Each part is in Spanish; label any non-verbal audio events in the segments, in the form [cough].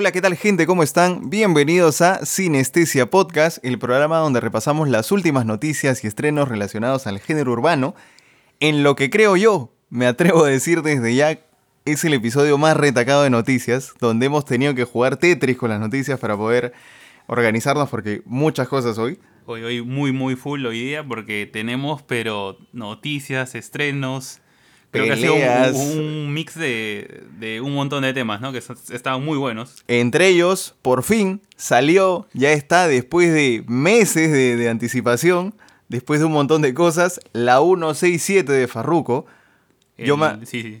Hola, ¿qué tal gente? ¿Cómo están? Bienvenidos a Sinestesia Podcast, el programa donde repasamos las últimas noticias y estrenos relacionados al género urbano. En lo que creo yo, me atrevo a decir desde ya, es el episodio más retacado de noticias, donde hemos tenido que jugar Tetris con las noticias para poder organizarnos porque muchas cosas hoy. Hoy, hoy muy, muy full hoy día porque tenemos, pero noticias, estrenos, Creo que ha sido un, mix de, un montón de temas, ¿no? Que estaban muy buenos. Entre ellos, por fin, salió, ya está, después de meses de, anticipación, después de un montón de cosas, la 167 de Farruko. Yo, me,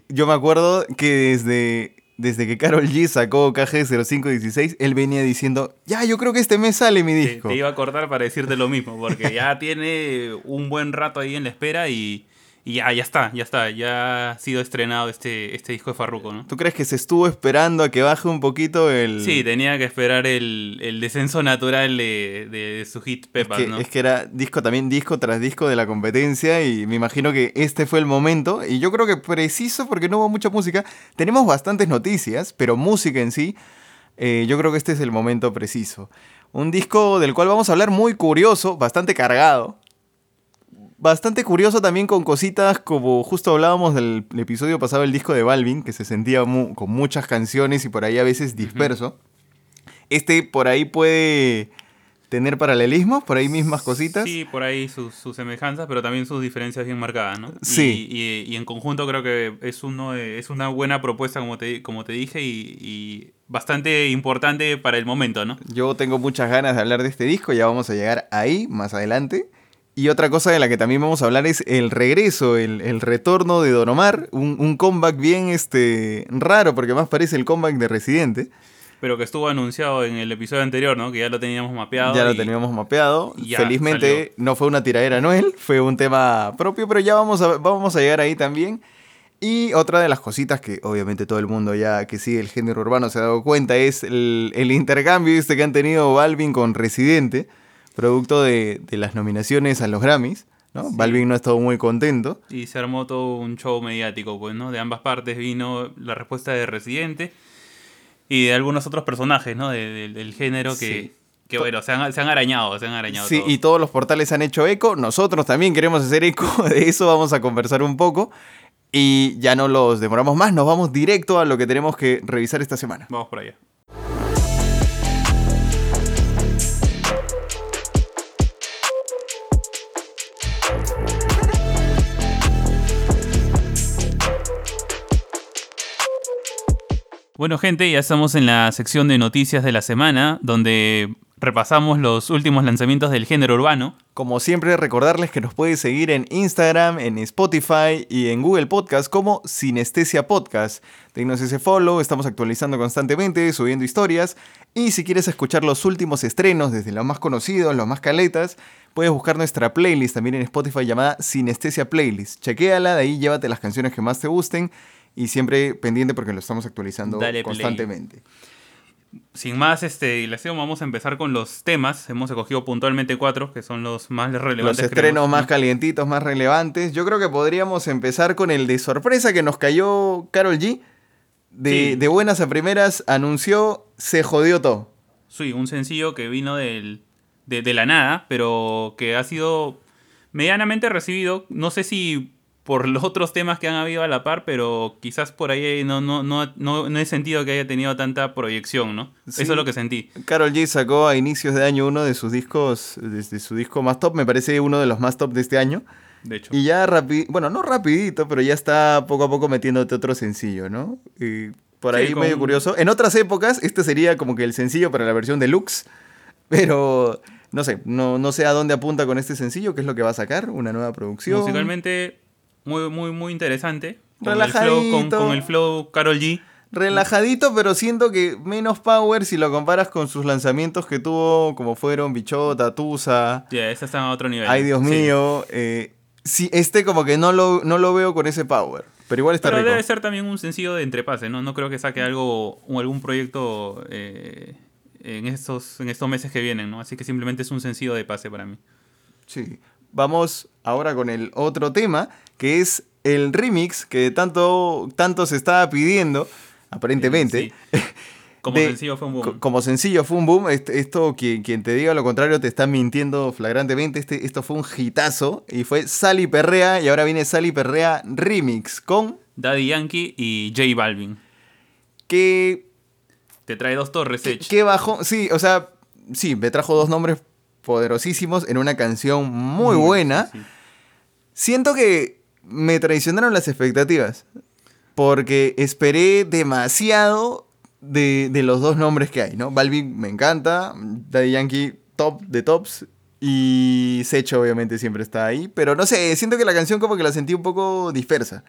yo me acuerdo que desde, desde que Carol G sacó KG0516, él venía diciendo, ya, yo creo que este mes sale mi disco. te iba a cortar para decirte lo mismo, porque ya [laughs] tiene un buen rato ahí en la espera y y ya, ya está, ya está, ya ha sido estrenado este, este disco de Farruko, ¿no? ¿Tú crees que se estuvo esperando a que baje un poquito el...? Sí, tenía que esperar el, descenso natural de, su hit Pepa, es que, ¿no? Es que era disco también, disco tras disco de la competencia y me imagino que este fue el momento y yo creo que preciso porque no hubo mucha música. Tenemos bastantes noticias, pero música en sí, eh, yo creo que este es el momento preciso. Un disco del cual vamos a hablar muy curioso, bastante cargado, bastante curioso también con cositas como justo hablábamos del episodio pasado el disco de Balvin, que se sentía con muchas canciones y por ahí a veces disperso. Este por ahí puede tener paralelismos, por ahí mismas cositas. Sí, por ahí sus, semejanzas, pero también sus diferencias bien marcadas, ¿no? Sí. Y, en conjunto creo que es, uno, es una buena propuesta, como te, como te dije, y, bastante importante para el momento, ¿no? Yo tengo muchas ganas de hablar de este disco, ya vamos a llegar ahí más adelante. Y otra cosa de la que también vamos a hablar es el regreso, el, retorno de Don Omar, un, comeback bien este, raro, porque más parece el comeback de Residente. Pero que estuvo anunciado en el episodio anterior, ¿no? Que ya lo teníamos mapeado. Ya lo teníamos mapeado. Felizmente no fue una tiradera Noel, fue un tema propio, pero ya vamos a, vamos a llegar ahí también. Y otra de las cositas que obviamente todo el mundo ya que sigue el género urbano se ha dado cuenta es el, el intercambio este que han tenido Balvin con Residente producto de, las nominaciones a los Grammys. ¿no? Balvin no ha estado muy contento. Y se armó todo un show mediático, pues, ¿no? De ambas partes vino la respuesta de Residente y de algunos otros personajes, ¿no? del género que, que bueno, se han, arañado, se han arañado. Sí, y todos los portales han hecho eco. Nosotros también queremos hacer eco. [laughs] De eso vamos a conversar un poco. Y ya no los demoramos más, nos vamos directo a lo que tenemos que revisar esta semana. Vamos por allá. Bueno gente, ya estamos en la sección de noticias de la semana, donde repasamos los últimos lanzamientos del género urbano. Como siempre, recordarles que nos puedes seguir en Instagram, en Spotify y en Google Podcast como Sinestesia Podcast. Denos ese follow, estamos actualizando constantemente, subiendo historias. Y si quieres escuchar los últimos estrenos, desde los más conocidos, los más caletas, puedes buscar nuestra playlist también en Spotify llamada Sinestesia Playlist. Chequéala, de ahí llévate las canciones que más te gusten y siempre pendiente porque lo estamos actualizando constantemente. Sin más este, dilación, vamos a empezar con los temas. Hemos escogido puntualmente cuatro, que son los más relevantes. Los estrenos más calientitos, más relevantes. Yo creo que podríamos empezar con el de sorpresa que nos cayó Carol G. De, de buenas a primeras anunció Se jodió todo. Sí, un sencillo que vino del, de, de la nada, pero que ha sido medianamente recibido. No sé si por los otros temas que han habido a la par, pero quizás por ahí no, no, no, no, he sentido que haya tenido tanta proyección, ¿no? Eso es lo que sentí. Carol G sacó a inicios de año uno de sus discos, desde su disco más top, me parece uno de los más top de este año. De hecho. Y ya rapidito, bueno, no rapidito, pero ya está poco a poco metiéndote otro sencillo, ¿no? Y por ahí medio curioso. En otras épocas, este sería como que el sencillo para la versión deluxe, pero no sé, no, no sé a dónde apunta con este sencillo, qué es lo que va a sacar, una nueva producción. Musicalmente muy, muy, muy interesante. Relajadito. con, el flow Carol G. Relajadito, pero siento que menos power si lo comparas con sus lanzamientos que tuvo, como fueron Bichota, Tusa. Ya, ese está a otro nivel. Ay, Dios mío. Eh, sí, este como que no lo, no lo veo con ese power. Pero igual está pero debe ser también un sencillo de entrepase, ¿no? No creo que saque algo, algún proyecto eh, en estos, en estos meses que vienen, ¿no? Así que simplemente es un sencillo de pase para mí. Sí. Vamos ahora con el otro tema, que es el remix que tanto, tanto se estaba pidiendo, aparentemente. Sí. Como [laughs] de- sencillo fue un boom. Co- Como sencillo fue un boom. Est- Esto, quien, quien te diga lo contrario, te está mintiendo flagrantemente. Este, esto fue un hitazo. Y fue Sally Perrea. Y ahora viene Sally Perrea Remix. Con Daddy Yankee y J Balvin. que. Te trae dos torres, que, Edge. que bajó. Sí, o sea, sí, me trajo dos nombres poderosísimos en una canción muy buena. sí. Siento que me traicionaron las expectativas. Porque esperé demasiado de, de los dos nombres que hay, ¿no? Balvin me encanta, Daddy Yankee top de tops. Y Secho obviamente siempre está ahí. Pero no sé, siento que la canción como que la sentí un poco dispersa.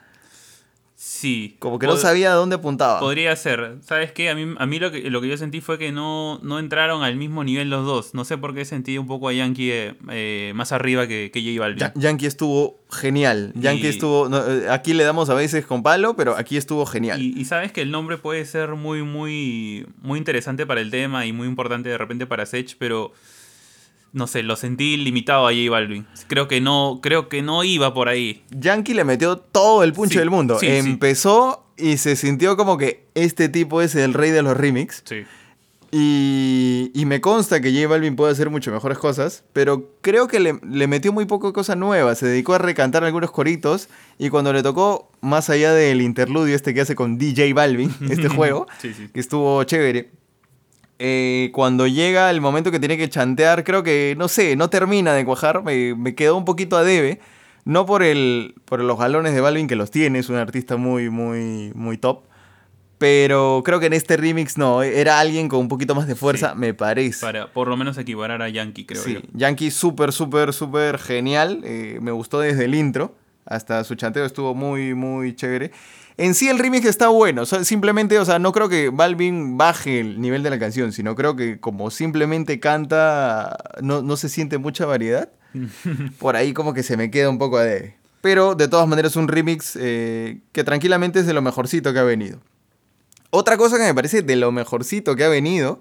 Sí. Como que no sabía a dónde apuntaba. Podría ser. ¿Sabes qué? A mí, a mí lo, que, lo que yo sentí fue que no, no entraron al mismo nivel los dos. No sé por qué sentí un poco a Yankee eh, más arriba que, que J Balvin. Ya- Yankee estuvo genial. Yankee Y- estuvo... no, eh, aquí le damos a veces con palo, pero aquí estuvo genial. Y, y sabes que el nombre puede ser muy, muy, muy interesante para el tema y muy importante de repente para Sech, pero no sé, lo sentí limitado a J Balvin. Creo que no, creo que no iba por ahí. Yankee le metió todo el puncho Sí, del mundo. sí, sí. Empezó y se sintió como que este tipo es el rey de los remix. Sí. Y, y me consta que J Balvin puede hacer mucho mejores cosas, pero creo que le, le metió muy poco cosa nueva. Se dedicó a recantar algunos coritos y cuando le tocó, más allá del interludio este que hace con DJ Balvin, [laughs] este [laughs] juego, que estuvo chévere. Eh, cuando llega el momento que tiene que chantear, creo que, no sé, no termina de cuajar, me, me quedó un poquito a debe. No por, el, por los galones de Balvin que los tiene, es un artista muy, muy, muy top. Pero creo que en este remix no, era alguien con un poquito más de fuerza, Sí. me parece. Para por lo menos equiparar a Yankee, creo Sí, yo. Yankee súper, súper, súper genial. eh, me gustó desde el intro. Hasta su chanteo estuvo muy, muy chévere. En sí el remix está bueno. o sea, simplemente, o sea, no creo que Balvin baje el nivel de la canción, sino creo que como simplemente canta, no, no se siente mucha variedad. [laughs] Por ahí como que se me queda un poco a debe. Pero de todas maneras un remix eh, que tranquilamente es de lo mejorcito que ha venido. Otra cosa que me parece de lo mejorcito que ha venido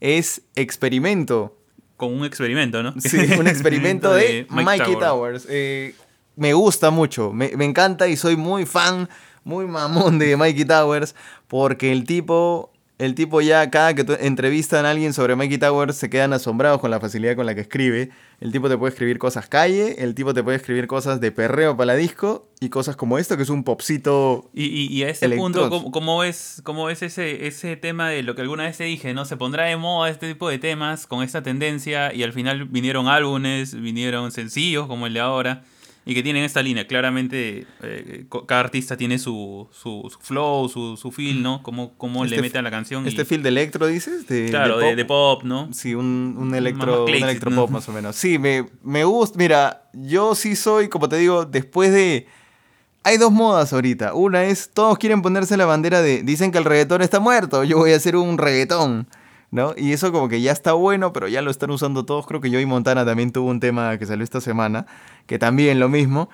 es Experimento. Con un experimento, ¿no? Sí, un experimento [laughs] de Mikey Tower. Towers. Eh, me gusta mucho, me, me encanta y soy muy fan, muy mamón de Mikey Towers, porque el tipo, el tipo ya cada que entrevistan a alguien sobre Mikey Towers se quedan asombrados con la facilidad con la que escribe. El tipo te puede escribir cosas calle, el tipo te puede escribir cosas de perreo para la disco y cosas como esto, que es un popcito Y, y- y a este Electros. punto, ¿cómo, cómo ves, cómo ves ese, ese tema de lo que alguna vez te dije, ¿no? Se pondrá de moda este tipo de temas con esta tendencia y al final vinieron álbumes, vinieron sencillos como el de ahora y que tienen esta línea. Claramente eh, cada artista tiene su, su, su flow, su, su feel, ¿no? Cómo, cómo Este le mete a la canción. y- Este feel de electro, dices? De, claro, de, de pop, ¿no? Sí, un, un electro, un electropop ¿no? más o menos. Sí, me, me gusta. Mira, yo sí soy, como te digo, después de... Hay dos modas ahorita. Una es, todos quieren ponerse la bandera de, dicen que el reggaetón está muerto, yo voy a hacer un reggaetón. ¿No? Y eso como que ya está bueno, pero ya lo están usando todos. Creo que Joey Montana también tuvo un tema que salió esta semana, que también lo mismo.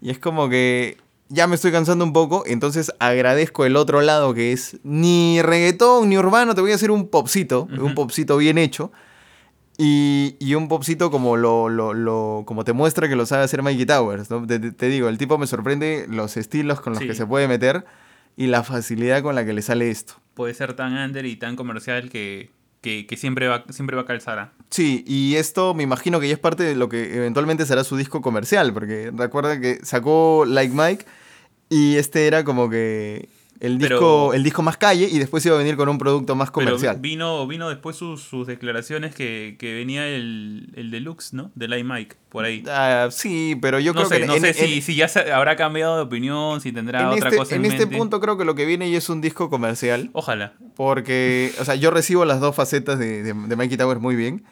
Y es como que ya me estoy cansando un poco, entonces agradezco el otro lado que es ni reggaetón ni urbano, te voy a hacer un popcito, un popcito bien hecho. Y, y un popcito como lo, lo, lo- como te muestra que lo sabe hacer Mikey Towers, ¿no? Te, te- te digo, el tipo me sorprende los estilos con los Sí. que se puede meter y la facilidad con la que le sale esto. Puede ser tan under y tan comercial que, que, que siempre, va, siempre va a calzar. ¿ah? Sí, y esto me imagino que ya es parte de lo que eventualmente será su disco comercial, porque recuerda que sacó Like Mike y este era como que el Pero- disco, el disco más calle y después iba a venir con un producto más Pero comercial. vino, vino después sus, sus declaraciones que, que venía el, el deluxe, ¿no? De Light Mike, por ahí. Ah, sí, pero yo no creo sé, que no en- sé en- si, si ya se habrá cambiado de opinión, si tendrá en otra este, cosa en, en este punto creo que lo que viene ya es un disco comercial. Ojalá. Porque, o sea, yo recibo las dos facetas de, de, de Mikey Towers muy bien.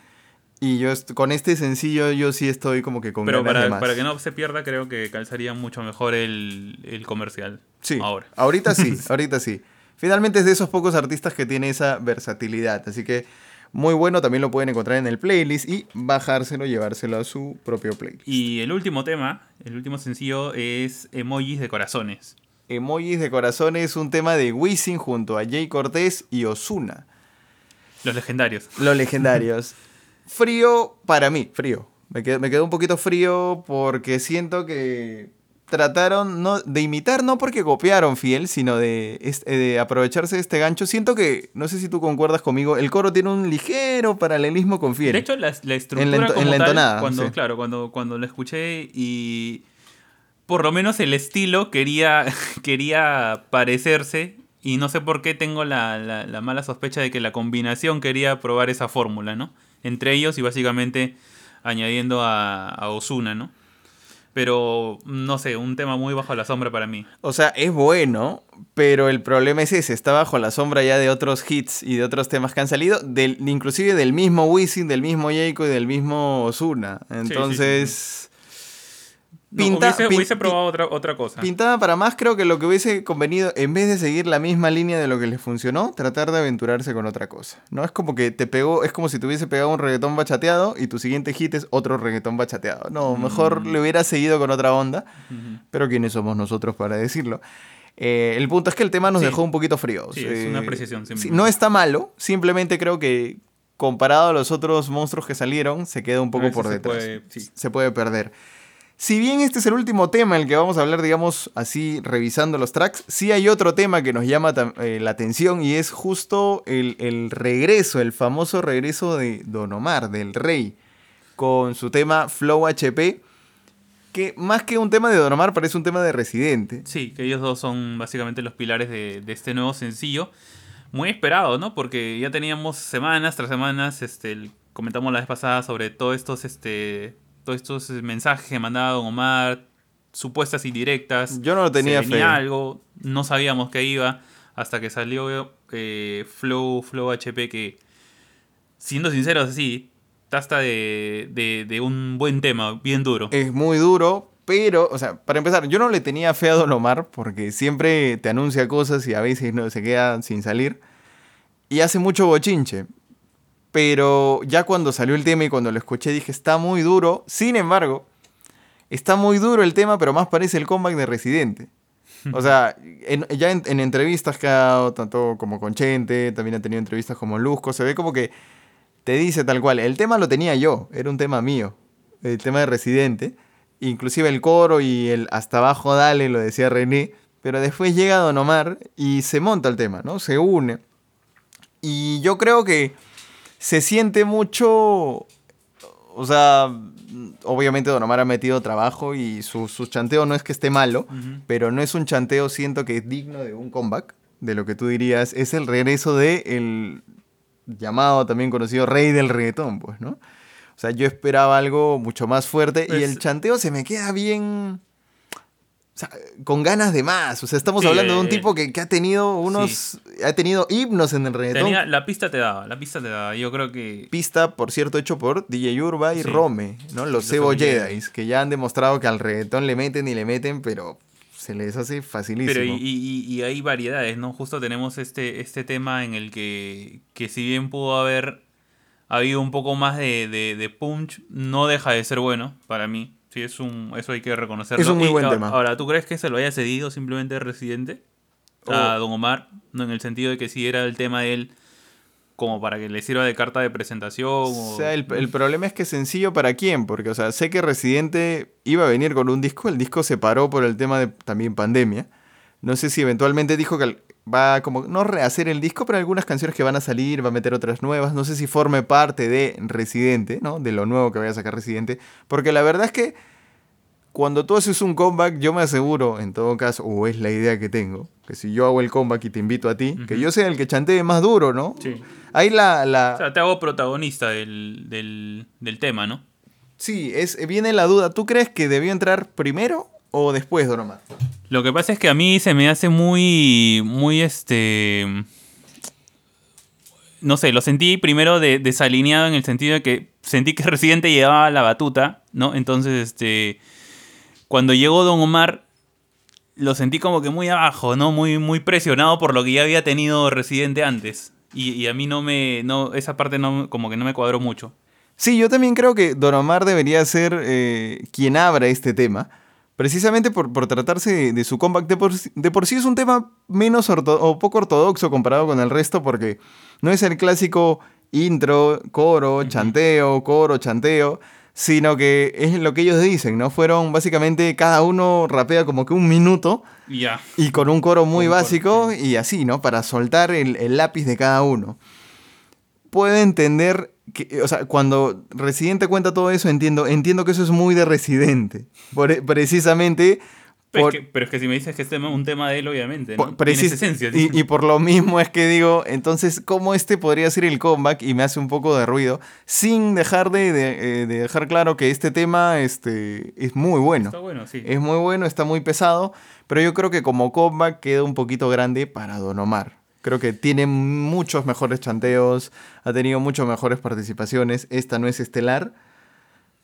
Y yo con este sencillo yo sí estoy como que con Pero ganas de para, más. para que no se pierda, creo que calzaría mucho mejor el, el comercial. Sí, Ahora. ahorita sí, [laughs] ahorita sí. Finalmente es de esos pocos artistas que tiene esa versatilidad. Así que muy bueno, también lo pueden encontrar en el playlist y bajárselo, llevárselo a su propio playlist. Y el último tema, el último sencillo es Emojis de Corazones. Emojis de corazón es un tema de Wisin junto a Jay Cortés y Osuna. Los legendarios. Los legendarios. [laughs] frío para mí, frío. Me quedó, me quedó un poquito frío porque siento que trataron no, de imitar, no porque copiaron fiel, sino de, este, de, aprovecharse de este gancho. Siento que, no sé si tú concuerdas conmigo, el coro tiene un ligero paralelismo con fiel. De hecho, la, la estructura en la, como en la tal, entonada, cuando, sí. claro, cuando, cuando lo escuché y por lo menos el estilo quería, [laughs] quería parecerse y no sé por qué tengo la, la, la mala sospecha de que la combinación quería probar esa fórmula, ¿no? Entre ellos y básicamente añadiendo a, a Osuna, ¿no? Pero, no sé, un tema muy bajo la sombra para mí. O sea, es bueno, pero el problema es ese, está bajo la sombra ya de otros hits y de otros temas que han salido, del, inclusive del mismo Wisin, del mismo Jayco y del mismo Osuna. Entonces... Sí, sí, sí. No, hubiese, hubiese, probado otra, otra cosa. Pintada para más, creo que lo que hubiese convenido, en vez de seguir la misma línea de lo que les funcionó, tratar de aventurarse con otra cosa. No es como que te pegó, es como si te hubiese pegado un reggaetón bachateado y tu siguiente hit es otro reggaetón bachateado. No, mejor mm. le hubiera seguido con otra onda, mm -hmm. pero ¿quiénes somos nosotros para decirlo? Eh, el punto es que el tema nos sí. dejó un poquito fríos. Sí, es una apreciación. Sí, no está malo, simplemente creo que comparado a los otros monstruos que salieron, se queda un poco por se detrás. Se puede perder. Si bien este es el último tema en el que vamos a hablar, digamos, así revisando los tracks, sí hay otro tema que nos llama eh, la atención y es justo el, regreso, el famoso regreso de Don Omar, del Rey, con su tema Flow HP, que más que un tema de Don Omar parece un tema de Residente. Sí, que ellos dos son básicamente los pilares de, de este nuevo sencillo. Muy esperado, ¿no? Porque ya teníamos semanas tras semanas, este, comentamos la vez pasada sobre todos estos... Este, todos estos mensajes que mandaba Don Omar, supuestas indirectas. Yo no lo tenía se venía algo, no sabíamos qué iba, hasta que salió eh, Flow, Flow HP, que, siendo sinceros, así, hasta de, de, de, un buen tema, bien duro. Es muy duro, pero, o sea, para empezar, yo no le tenía fe a Don Omar, porque siempre te anuncia cosas y a veces no, se queda sin salir. Y hace mucho bochinche. Pero ya cuando salió el tema y cuando lo escuché dije, está muy duro. Sin embargo, está muy duro el tema, pero más parece el comeback de Residente. O sea, [laughs] ya en, en, entrevistas que ha dado, tanto como con Chente, también ha tenido entrevistas como Luzco, se ve como que te dice tal cual. El tema lo tenía yo, era un tema mío, el tema de Residente. Inclusive el coro y el hasta abajo dale lo decía René. Pero después llega Don Omar y se monta el tema, ¿no? Se une. Y yo creo que se siente mucho. O sea, obviamente Don Omar ha metido trabajo y su, su chanteo no es que esté malo, uh -huh. pero no es un chanteo, siento que es digno de un comeback, de lo que tú dirías, es el regreso de el llamado también conocido rey del reggaetón, pues, ¿no? O sea, yo esperaba algo mucho más fuerte pues, y el chanteo se me queda bien o sea, con ganas de más. O sea, estamos sí, hablando de un tipo que, que ha tenido unos. Sí. Ha tenido himnos en el reggaetón. Tenía, la pista te daba, la pista te daba. Yo creo que. Pista, por cierto, hecho por DJ Urba y sí. Rome, ¿no? Los Cebo Jedi, que ya han demostrado que al reggaetón le meten y le meten, pero se les hace facilísimo. Pero y, y, y, hay variedades, ¿no? Justo tenemos este, este tema en el que, que si bien pudo haber habido un poco más de, de, de punch, no deja de ser bueno para mí. Sí, es un, eso hay que reconocerlo. Es un muy buen y, tema. Ahora, ¿tú crees que se lo haya cedido simplemente Residente a oh. Don Omar? No, en el sentido de que si era el tema de él como para que le sirva de carta de presentación. O, o sea, el, el, problema es que es sencillo para quién, porque, o sea, sé que Residente iba a venir con un disco, el disco se paró por el tema de también pandemia. No sé si eventualmente dijo que va como, no rehacer el disco, pero algunas canciones que van a salir, va a meter otras nuevas. No sé si forme parte de Residente, ¿no? De lo nuevo que vaya a sacar Residente. Porque la verdad es que cuando tú haces un comeback, yo me aseguro, en todo caso, o es la idea que tengo, que si yo hago el comeback y te invito a ti, uh -huh. que yo sea el que chantee más duro, ¿no? Sí. Ahí la, la... O sea, te hago protagonista del, del, del tema, ¿no? Sí, es, viene la duda. ¿Tú crees que debió entrar primero o después, Don Omar? Lo que pasa es que a mí se me hace muy, muy este... No sé, lo sentí primero de, desalineado en el sentido de que sentí que [laughs] Residente llevaba la batuta, ¿no? Entonces, este... Cuando llegó Don Omar, lo sentí como que muy abajo, ¿no? Muy, muy presionado por lo que ya había tenido Residente antes. Y, y a mí no me... No, esa parte no, como que no me cuadró mucho. Sí, yo también creo que Don Omar debería ser eh, quien abra este tema precisamente por, por tratarse de, de su comeback. De por, sí- de por sí es un tema menos orto- o poco ortodoxo comparado con el resto porque no es el clásico intro, coro, chanteo, coro, chanteo, sino que es lo que ellos dicen, ¿no? Fueron básicamente cada uno rapea como que un minuto Y con un coro muy coro, básico y así, ¿no? Para soltar el, el lápiz de cada uno. Puedo entender que, o sea, cuando Residente cuenta todo eso, entiendo, entiendo que eso es muy de Residente. Por- e, precisamente. Pero, por- es que, pero es que si me dices que es tema- un tema de él, obviamente, ¿no? Tiene esencia. y, y por lo mismo es que digo, entonces, ¿cómo este podría ser el comeback? Y me hace un poco de ruido, sin dejar de, de, eh, de dejar claro que este tema este, es muy bueno. Está bueno, sí. Es muy bueno, está muy pesado, pero yo creo que como comeback queda un poquito grande para Don Omar. Creo que tiene muchos mejores chanteos, ha tenido muchas mejores participaciones. Esta no es estelar,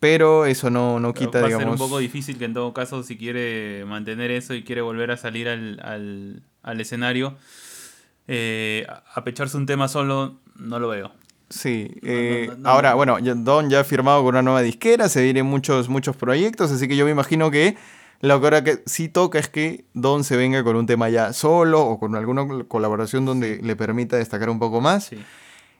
pero eso no, no quita, Va a digamos. ser un poco difícil que en todo caso, si quiere mantener eso y quiere volver a salir al, al, al escenario, eh, a- a pecharse un tema solo, no lo veo. Sí, eh, no, no, ahora, no. bueno, Don ya ha firmado con una nueva disquera, se vienen muchos, muchos proyectos, así que yo me imagino que lo que ahora que sí toca es que Don se venga con un tema ya solo o con alguna colaboración donde le permita destacar un poco más. Sí.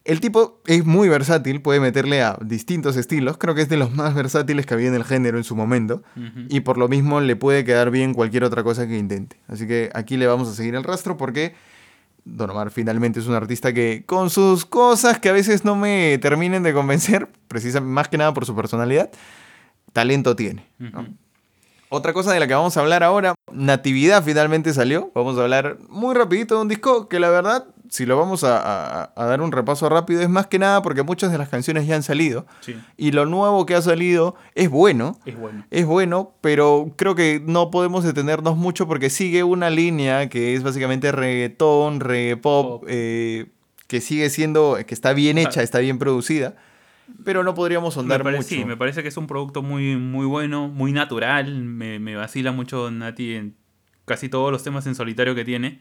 El tipo es muy versátil, puede meterle a distintos estilos, creo que es de los más versátiles que había en el género en su momento, y por lo mismo le puede quedar bien cualquier otra cosa que intente. Así que aquí le vamos a seguir el rastro porque Don Omar finalmente es un artista que con sus cosas que a veces no me terminen de convencer, precisamente más que nada por su personalidad, talento tiene. Otra cosa de la que vamos a hablar ahora, Natividad finalmente salió. Vamos a hablar muy rapidito de un disco que la verdad, si lo vamos a, a- a dar un repaso rápido, es más que nada porque muchas de las canciones ya han salido. Sí, Y lo nuevo que ha salido es bueno. es bueno. Es bueno, pero creo que no podemos detenernos mucho porque sigue una línea que es básicamente reggaetón, reggae pop, Pop. eh, que sigue siendo, que está bien hecha, está bien producida, pero no podríamos Me ahondar pare- mucho. sí, me parece que es un producto muy, muy bueno, muy natural. Me, me vacila mucho Nati en casi todos los temas en solitario que tiene.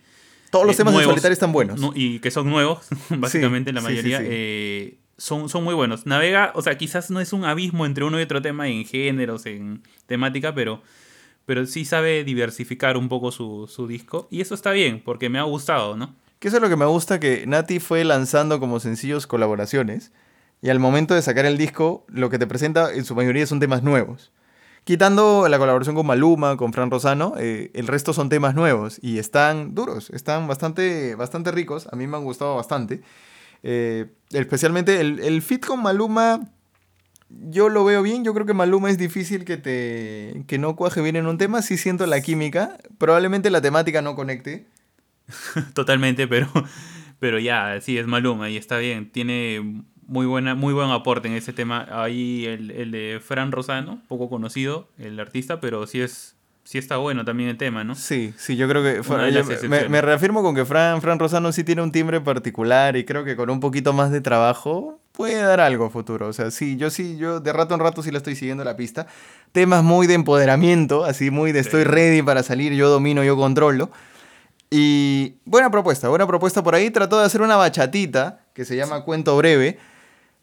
Todos los eh, temas nuevos, solitario están buenos. Nu- y que son nuevos, [laughs] básicamente la sí, mayoría. sí. eh, son, son muy buenos. Navega, o sea, quizás no es un abismo entre uno y otro tema en géneros, en temática, pero, pero sí sabe diversificar un poco su, su disco. Y eso está bien, porque me ha gustado, ¿no? Que eso es lo que me gusta, que Nati fue lanzando como sencillos colaboraciones y al momento de sacar el disco, lo que te presenta en su mayoría son temas nuevos. Quitando la colaboración con Maluma, con Fran Rosano, eh, el resto son temas nuevos y están duros, están bastante, bastante ricos, a mí me han gustado bastante. Eh, especialmente el, el fit con Maluma, yo lo veo bien, yo creo que Maluma es difícil que, te, que no cuaje bien en un tema, sí siento la química, probablemente la temática no conecte, [laughs] Totalmente, pero, pero ya, sí, es Maluma y está bien. Tiene muy, buena, muy buen aporte en ese tema. Ahí el, el de Fran Rosano, poco conocido, el artista, pero sí es sí está bueno también el tema, ¿no? Sí, sí, yo creo que yo me- me, reafirmo con que Fran, Fran Rosano sí tiene un timbre particular y creo que con un poquito más de trabajo puede dar algo futuro. O sea, sí, yo sí, yo de rato en rato sí le estoy siguiendo la pista. Temas muy de empoderamiento, así muy de estoy ready para salir, yo domino, yo controlo. Y buena propuesta, buena propuesta por ahí. Trató de hacer una bachatita que se llama Cuento Breve.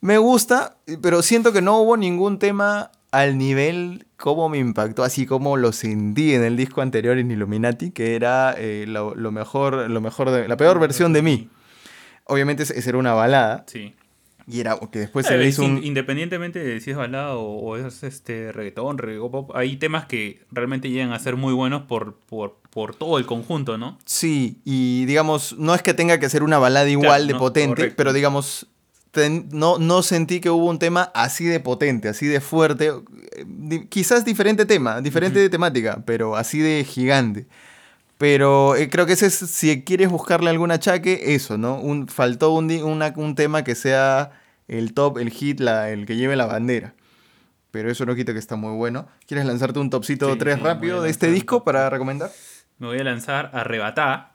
Me gusta, pero siento que no hubo ningún tema al nivel como me impactó, así como lo sentí en el disco anterior en Illuminati, que era eh, lo, lo mejor, lo mejor de, la peor versión de mí. Obviamente esa era una balada Sí. y era que después se le hizo un... Independientemente de si es balada o, o es este reggaetón, reggae pop, hay temas que realmente llegan a ser muy buenos por, por, por todo el conjunto, ¿no? Sí, y digamos, no es que tenga que ser una balada igual de no, potente, correcto. pero digamos, ten- no, no sentí que hubo un tema así de potente, así de fuerte. eh, quizás diferente tema, diferente temática, pero así de gigante. Pero eh, creo que ese es, si quieres buscarle algún achaque, eso, ¿no? Un, faltó un, una- un tema que sea el top, el hit, la, el que lleve la bandera. Pero eso no quita que está muy bueno. ¿Quieres lanzarte un topcito Sí, 3 sí, voy rápido de este disco para recomendar? Me voy a lanzar Arrebatá.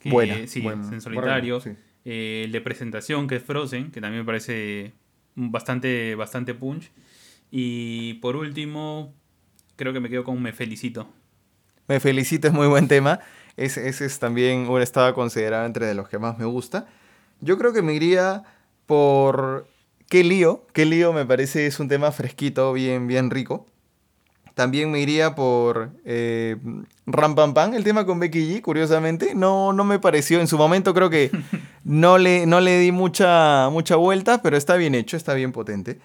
Que, Buena, Sí, en solitario. sí. Eh, el de presentación, que es Frozen, que también me parece bastante, bastante punch. Y por último, creo que me quedo con Me Felicito. Me felicito, es muy buen tema. Ese, ese es también, bueno, estaba considerado entre los que más me gusta. Yo creo que me iría por Qué lío. Qué lío me parece es un tema fresquito, bien, bien rico. También me iría por eh, Ram Pam Pam, el tema con Becky G, curiosamente. No, no me pareció, en su momento creo que [laughs] no le, no le di mucha, mucha vuelta, pero está bien hecho, está bien potente.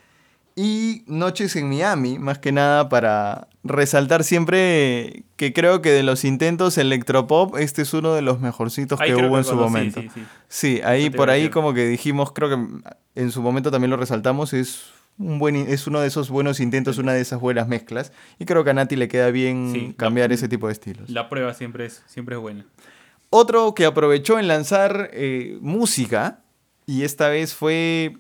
Y Noches en Miami, más que nada para resaltar siempre que creo que de los intentos electropop, este es uno de los mejorcitos Ahí que hubo que en su sí, momento. sí, sí. Sí, ahí por ahí como que dijimos, creo que en su momento también lo resaltamos, es un buen es uno de esos buenos intentos, una de esas buenas mezclas y creo que a Nati le queda bien Sí, cambiar la- ese tipo de estilos. La prueba siempre es, siempre es buena. Otro que aprovechó en lanzar eh, música y esta vez fue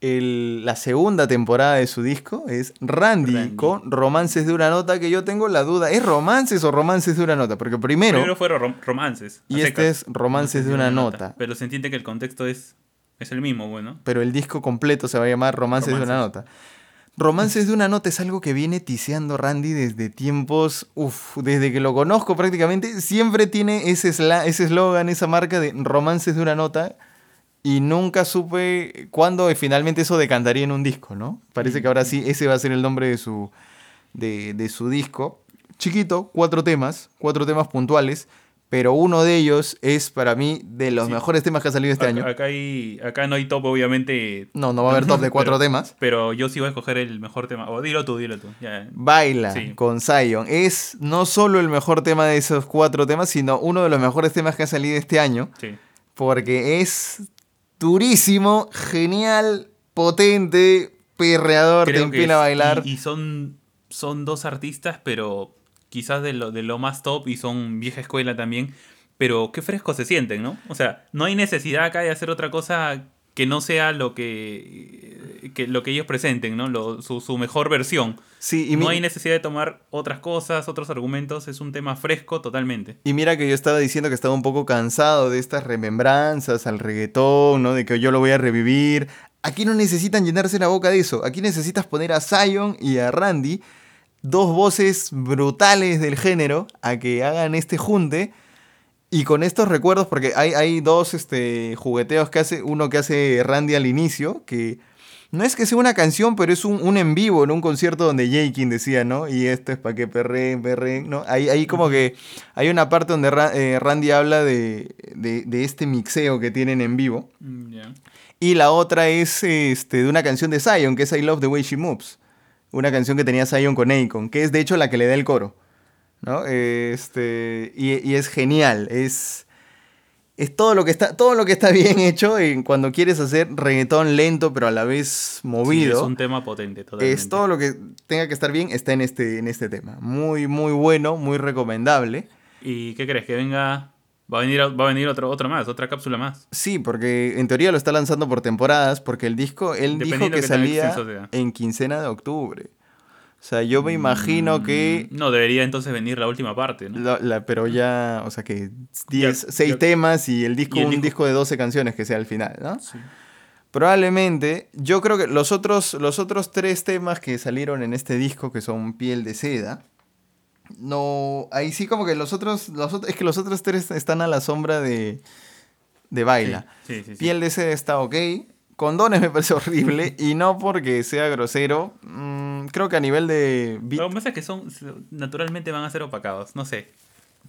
el- la segunda temporada de su disco es Randy, Randy. con Romances de una nota que yo tengo la duda, ¿es romances o romances de una nota? Porque primero, Primero fueron rom- romances. y este es romances de una nota. Pero se entiende que el contexto es, es el mismo, bueno. pero el disco completo se va a llamar Romances, de una nota. Romances de una nota es algo que viene tiseando Randy desde tiempos, uff, desde que lo conozco prácticamente, siempre tiene ese eslogan, esa marca de Romances de una nota y nunca supe cuándo finalmente eso decantaría en un disco, ¿no? Parece que ahora sí ese va a ser el nombre de su, de, de su disco. Chiquito, cuatro temas, cuatro temas puntuales, pero uno de ellos es para mí de los Sí. mejores temas que ha salido este acá, año. Acá, hay, acá no hay top, obviamente. No, no va a haber [laughs] top de cuatro Pero- temas. Pero yo sí voy a escoger el mejor tema. O dilo tú, dilo tú. Ya. Baila Sí. con Zion. Es no solo el mejor tema de esos cuatro temas, sino uno de los mejores temas que ha salido este año. Sí. Porque es durísimo, genial, potente, perreador, te Creo que empina a bailar. Y, y son, son dos artistas, pero quizás de lo, de lo más top y son vieja escuela también. Pero qué fresco se sienten, ¿no? O sea, no hay necesidad acá de hacer otra cosa que no sea lo que, que lo que ellos presenten, ¿no? Lo- su, su mejor versión. Sí, y, mi- no hay necesidad de tomar otras cosas, otros argumentos. Es un tema fresco totalmente. y mira que yo estaba diciendo que estaba un poco cansado de estas remembranzas al reggaetón, ¿no? De que yo lo voy a revivir. Aquí no necesitan llenarse la boca de eso. Aquí necesitas poner a Zion y a Randy, dos voces brutales del género, a que hagan este junte. Y con estos recuerdos, porque hay, hay dos este, jugueteos que hace, uno que hace Randy al inicio, que no es que sea una canción, pero es un, un en vivo en un concierto donde Jakin decía, ¿no? Y esto es para que perreen, perreen, ¿no? Ahí, ahí como que hay una parte donde Ra- eh, Randy habla de, de, de este mixeo que tienen en vivo. Mm. Y la otra es este, de una canción de Zion, que es I Love the Way She Moves. Una canción que tenía Zion con Akon, que es de hecho la que le da el coro. ¿no? Este, y, y es genial. Es, es todo, lo que está, todo lo que está bien [laughs] hecho en cuando quieres hacer reggaetón lento, pero a la vez Sí, movido. es un tema potente, totalmente. es todo lo que tenga que estar bien, está en este, en este tema. Muy, muy bueno, muy recomendable. ¿Y qué crees? Que venga. Va a venir, va a venir otro, otro más, otra cápsula más. Sí, porque en teoría lo está lanzando por temporadas, porque el disco, él dijo que salía en quincena de octubre. O sea, yo me imagino que... Mm, No, debería entonces venir la última parte, ¿no? la- la- pero ya, o sea que 10, Ya- 6 ya- temas y el disco, y el un disco- disco de 12 canciones que sea al final, ¿no? Sí. Probablemente, yo creo que los otros, los otros tres temas que salieron en este disco, que son Piel de Seda, no, ahí sí como que los otros, los ot- es que los otros tres están a la sombra de, de Baila. Sí, sí, sí. Piel de Seda está ok, Condones [laughs] me parece horrible, y no porque sea grosero, mm, creo que a nivel de... beat- Lo que pasa es que son, naturalmente van a ser opacados, no sé.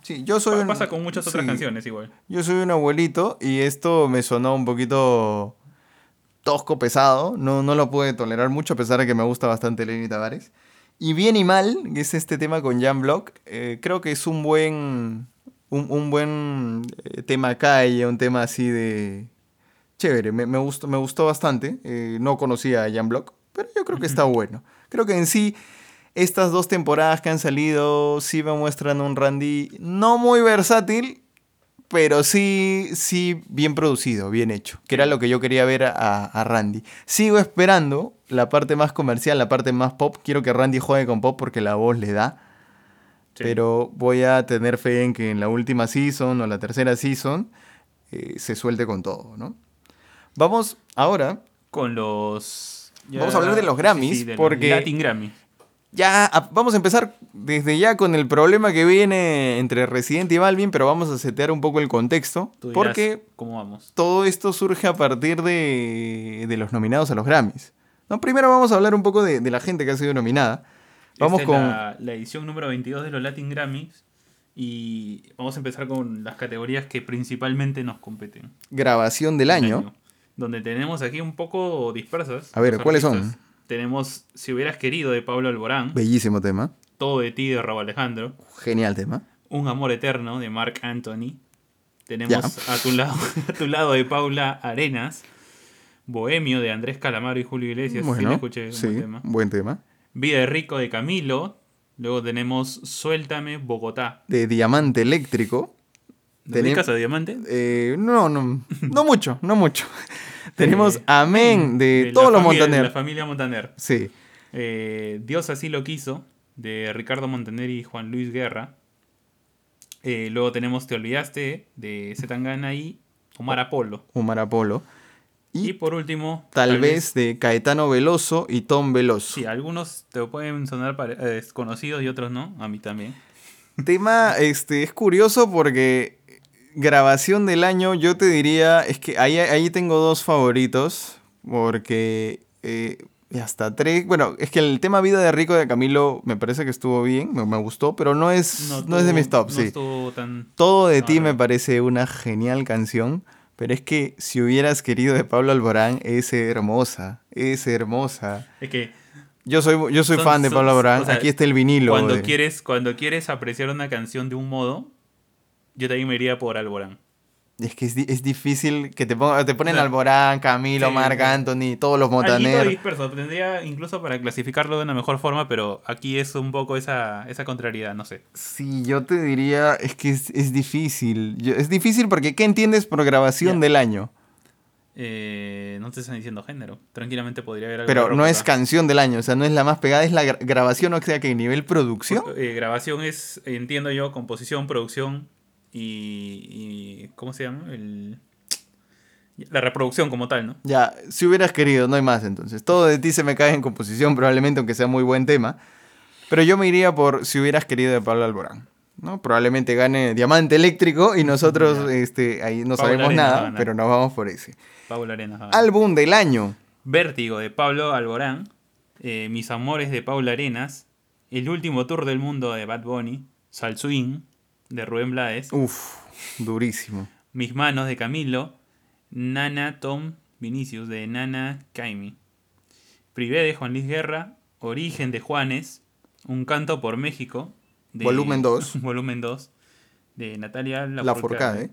sí, yo soy Pa- un- pasa con muchas otras canciones igual. Yo soy un abuelito y esto me sonó un poquito tosco, pesado. No, no lo pude tolerar mucho a pesar de que me gusta bastante Lenny Tavares. Y bien y mal, que es este tema con Jan Block, eh, creo que es un buen, un, un buen eh, tema calle, un tema así de... Chévere, me, me gustó, me gustó bastante. Eh, no conocía a Jan Block, pero yo creo que está bueno. Creo que en sí estas dos temporadas que han salido sí me muestran un Randy no muy versátil, pero sí, sí bien producido, bien hecho, que era lo que yo quería ver a, a Randy. Sigo esperando la parte más comercial, la parte más pop. Quiero que Randy juegue con pop porque la voz le da. Sí. Pero voy a tener fe en que en la última season o la tercera season eh, se suelte con todo, ¿no? Vamos ahora Con los. Vamos a hablar de los Grammys, de los porque- Latin Grammy. Ya, vamos a empezar desde ya con el problema que viene entre Resident y Balvin, pero vamos a setear un poco el contexto, Tú dirás, porque ¿Cómo vamos? todo esto surge a partir de, de los nominados a los Grammys. ¿no? Primero vamos a hablar un poco de, de la gente que ha sido nominada. Vamos Esta es con... la, la edición número 22 de los Latin Grammys. Y vamos a empezar con las categorías que principalmente nos competen. Grabación del año. Donde tenemos aquí un poco dispersas. A ver, ¿cuáles son? Tenemos Si hubieras querido de Pablo Alborán. Bellísimo tema. Todo de ti de Raúl Alejandro. Genial tema. Un amor eterno de Mark Anthony. Tenemos a tu, lado, [laughs] a tu lado de Paula Arenas. Bohemio de Andrés Calamaro y Julio Iglesias. Bueno, escuché, un sí, buen tema. buen tema. Vida de Rico de Camilo. Luego tenemos Suéltame Bogotá. De Diamante Eléctrico. ¿De Tenem- Casa de Diamante? Eh, no, no, no mucho, no mucho. Tenemos Eh, Amén de, la todos los familia- de Montaner. La familia Montaner. Sí. Eh, Dios así lo quiso, de Ricardo Montaner y Juan Luis Guerra. Eh, luego tenemos Te olvidaste, de Zetangana y Omar Apolo. Omar Apolo. Y, Y, por último, tal, vez, de Caetano Veloso y Tom Veloso. Sí, algunos te pueden sonar pare- eh, conocidos y otros no, a mí también. Tema, este, es curioso porque grabación del año, yo te diría, es que ahí, ahí tengo dos favoritos, porque eh, hasta tres, bueno, es que el tema Vida de Rico de Camilo me parece que estuvo bien, me, me gustó, pero no es, no, es de mis tops, no sí. tan... Todo de No, ti me parece una genial canción, pero es que si hubieras querido de Pablo Alborán, es hermosa, es hermosa. Es que Yo soy, yo soy Son- fan de son- Pablo Alborán, o sea, aquí está el vinilo. cuando quieres, cuando quieres apreciar una canción de un modo, yo también me iría por Alborán. Es que es, es difícil que te, ponga- te ponen O sea, Alborán, Camilo, sí, Marc. Anthony, todos los Alguito Montaner. disperso, tendría incluso para clasificarlo de una mejor forma, pero aquí es un poco esa, esa contrariedad, no sé. Sí, yo te diría, es que es, es difícil. Yo- es difícil porque ¿qué entiendes por grabación del año? Eh, no te están diciendo género. Tranquilamente podría haber algo Pero no es canción del año, o sea, no es la más pegada, es la gra- grabación, o sea, que nivel producción. Eh, grabación es, entiendo yo, composición, producción y, y- ¿Cómo se llama? El, la reproducción como tal, ¿no? Ya, si hubieras querido, no hay más entonces. Todo de ti se me cae en composición, probablemente, aunque sea muy buen tema. Pero yo me iría por si hubieras querido de Pablo Alborán. ¿no? Probablemente gane Diamante Eléctrico y nosotros Ya. este, ahí no Pablo sabemos Arenas nada, pero nos vamos por ese. Paula Arenas. Álbum del año. Vértigo de Pablo Alborán. eh, Mis amores de Paula Arenas. El último tour del mundo de Bad Bunny. Sal Swing de Rubén Blades. Uf, durísimo. Mis manos de Camilo. Nana Tom Vinicius de Nana Caimi. Privé de Juan Luis Guerra. Origen de Juanes. Un canto por México. de- Volumen 2. [laughs] volumen 2. De Natalia La Forcade.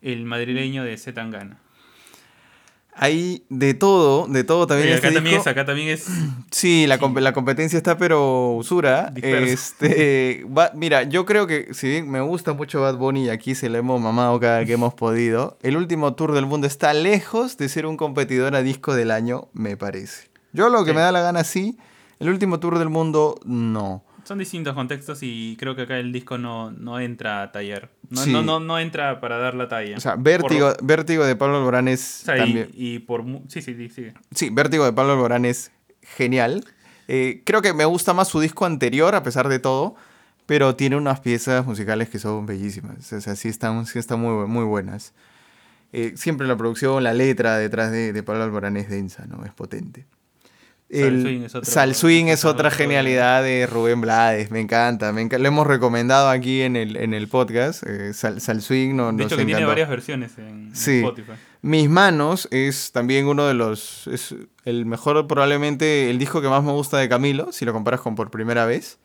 El madrileño de Zetangana. Hay de todo, de todo también. Oye, este acá, también disco. es, acá también es. [clears throat] Sí, la, comp- la competencia está, pero usura. Este, [laughs] va- mira, yo creo que si bien me gusta mucho Bad Bunny y aquí se le hemos mamado cada que hemos podido, el último tour del mundo está lejos de ser un competidor a disco del año, me parece. Yo lo que Sí. me da la gana sí, el último tour del mundo no. Son distintos contextos y creo que acá el disco no, no entra a tallar. No, Sí. no, no, no entra para dar la talla. O sea, Vértigo, Por- Vértigo de Pablo Alborán es o sea, y- también... y, por... Sí, sí, sí. Sí, Vértigo de Pablo Alborán es genial. Eh, creo que me gusta más su disco anterior, a pesar de todo, pero tiene unas piezas musicales que son bellísimas. O sea, sí están, sí están muy, muy buenas. Eh, siempre la producción, la letra detrás de, de Pablo Alborán es densa, ¿no? Es potente. Sal El Swing es otro- Sal Swing es otra genialidad de Rubén Blades, me encanta, me enca- Lo hemos recomendado aquí en el, en el podcast. eh, Sal, Sal Swing no, De nos hecho, que tiene encantó. varias versiones en, Sí. Spotify. Mis manos es también uno de los. Es el mejor, probablemente, el disco que más me gusta de Camilo, si lo comparas con por primera vez.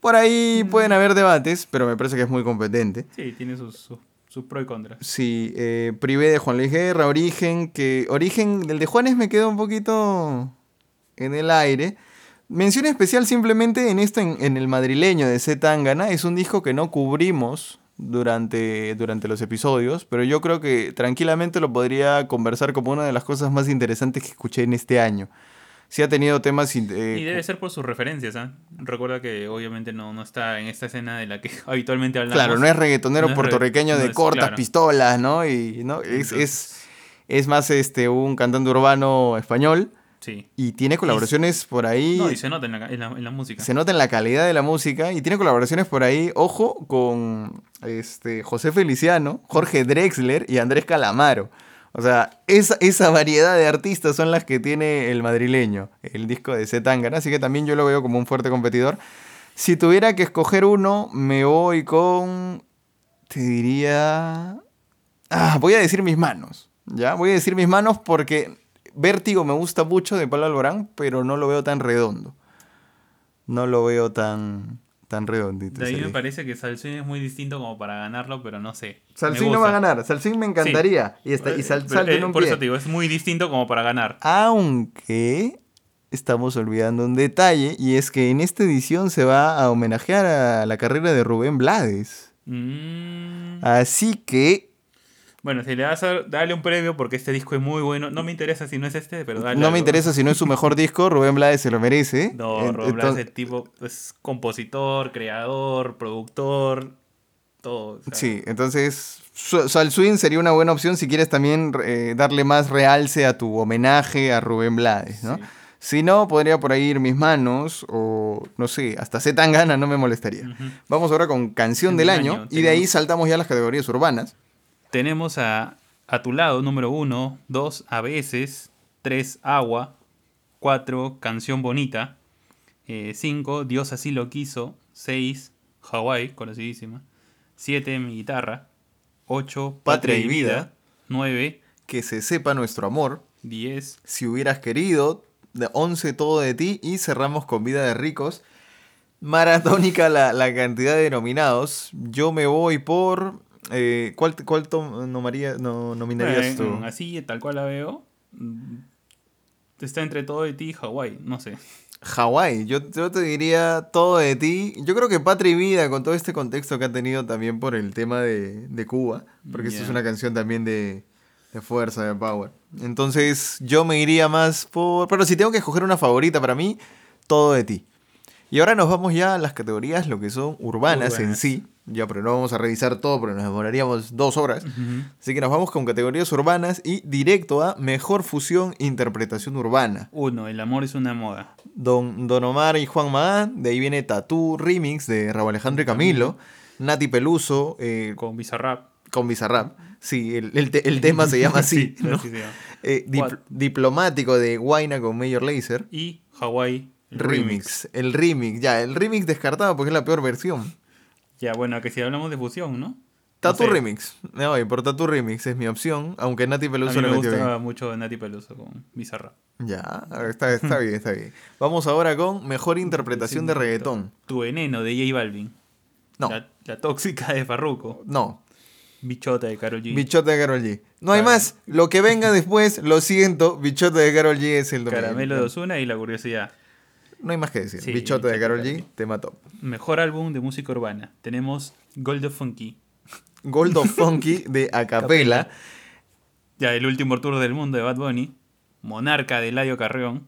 Por ahí pueden haber debates, pero me parece que es muy competente. Sí, tiene sus, sus, sus pros y contras. Sí, eh, Privé de Juan Luis Guerra, Origen, que Origen, del de Juanes me quedó un poquito en el aire. Mención especial simplemente en esto, en, en el madrileño de Z Tangana, es un disco que no cubrimos durante, durante los episodios, pero yo creo que tranquilamente lo podría conversar como una de las cosas más interesantes que escuché en este año. Sí ha tenido temas... eh, Y debe ser por sus referencias, ¿ah? Recuerda que obviamente no, no está en esta escena de la que [laughs] habitualmente hablamos. Claro, no es reggaetonero No es puertorriqueño regga- de no es- cortas claro. pistolas, ¿no? Y ¿no? Es, es, es más este un cantante urbano español Sí. y tiene colaboraciones por ahí. No, y se nota en la, en la, en la música. se nota en la calidad de la música y tiene colaboraciones por ahí, ojo, con este José Feliciano, Jorge Drexler y Andrés Calamaro. O sea, esa, esa variedad de artistas son las que tiene el madrileño, el disco de Zetangana, así que también yo lo veo como un fuerte competidor. Si tuviera que escoger uno, me voy con. Te diría. Ah, voy a decir mis manos. ¿Ya? Voy a decir mis manos porque Vértigo me gusta mucho de Pablo Alborán, pero no lo veo tan redondo. No lo veo tan, tan redondito. De ahí me parece que Salsuin es muy distinto como para ganarlo, pero no sé. Salsín no va a ganar. Salsín me encantaría. Y, está, y sal- Eh, salta eh, en un Por pie. eso te digo, es muy distinto como para ganar. Aunque estamos olvidando un detalle y es que en esta edición se va a homenajear a la carrera de Rubén Blades. Mm. Así que Bueno, si le das a darle un premio porque este disco es muy bueno. No me interesa si no es este, pero dale. no me interesa si no es su mejor disco, Rubén Blades se lo merece. [laughs] No, Rubén Blades es tipo es compositor, creador, productor, todo. Sí, entonces Sal Swing sería una buena opción si quieres también eh, darle más realce a tu homenaje a Rubén Blades, ¿no? Sí. Si no, podría por ahí ir mis manos o no sé, hasta Z Tangana no me molestaría. Vamos ahora con canción del Del año, año, y de ahí saltamos ya a las categorías urbanas. Tenemos a, a tu lado, número uno, dos, a veces, tres, agua, cuatro, canción bonita, eh, cinco, Dios así lo quiso, seis, Hawái, conocidísima, siete, mi guitarra, ocho, Patria y vida. nueve, Que se sepa nuestro amor, diez, si hubieras querido, de 11 todo de ti y cerramos con Vida de Ricos. Maratónica la, la cantidad de nominados. Yo me voy por... eh, ¿Cuál, cuál nomaría- no, nominarías Bueno, tú? así tal cual la veo, mm, está entre todo de ti y Hawái, no sé. Hawái, yo, yo te diría todo de ti. Yo creo que Patria y Vida, con todo este contexto que ha tenido también por el tema de, de Cuba, porque esta es una canción también de, de fuerza, de power. Entonces yo me iría más por... Pero si tengo que escoger una favorita para mí, todo de ti. Y ahora nos vamos ya a las categorías, lo que son urbanas, en sí. Ya, pero no vamos a revisar todo porque nos demoraríamos dos horas. Así que nos vamos con categorías urbanas y directo a Mejor Fusión Interpretación Urbana. Uno, el amor es una moda. Don, Don Omar y Juan Magán, de ahí viene Tatú Remix de Raúl Alejandro y Camilo, Nati Peluso eh, con, Con Bizarrap. Bizarrap, sí, el, el te- el tema se llama [laughs] así, Sí, ¿no? Eh, dip- diplomático de Guaina con Major Lazer, Y Hawái remix. el remix, ya, el remix descartado porque es la peor versión. Ya, bueno, que si hablamos de fusión, ¿no? No sé, Remix, me voy por Tatú Remix, es mi opción, aunque Nati A Peluso mí lo me metió gusta bien. mucho Nati Peluso con Bizarrap. Ya, a está, está bien, está bien. Vamos ahora con Mejor Interpretación de Reggaetón. Tu veneno de J Balvin. No, La, la tóxica de Farruko. no, Bichota de Karol G. Bichota de Carol G. No hay Claro. más. Lo que venga después, lo siento. Bichota de Carol G es el domingo. Caramelo de Osuna y La Curiosidad. No hay más que decir. Sí, Bichota de Carol G, tema top. Mejor álbum de música urbana. Tenemos Gold of Funky. Gold of Funky [laughs] de Acapela. Ya, el último tour del mundo de Bad Bunny. Monarca de Eladio Carreón.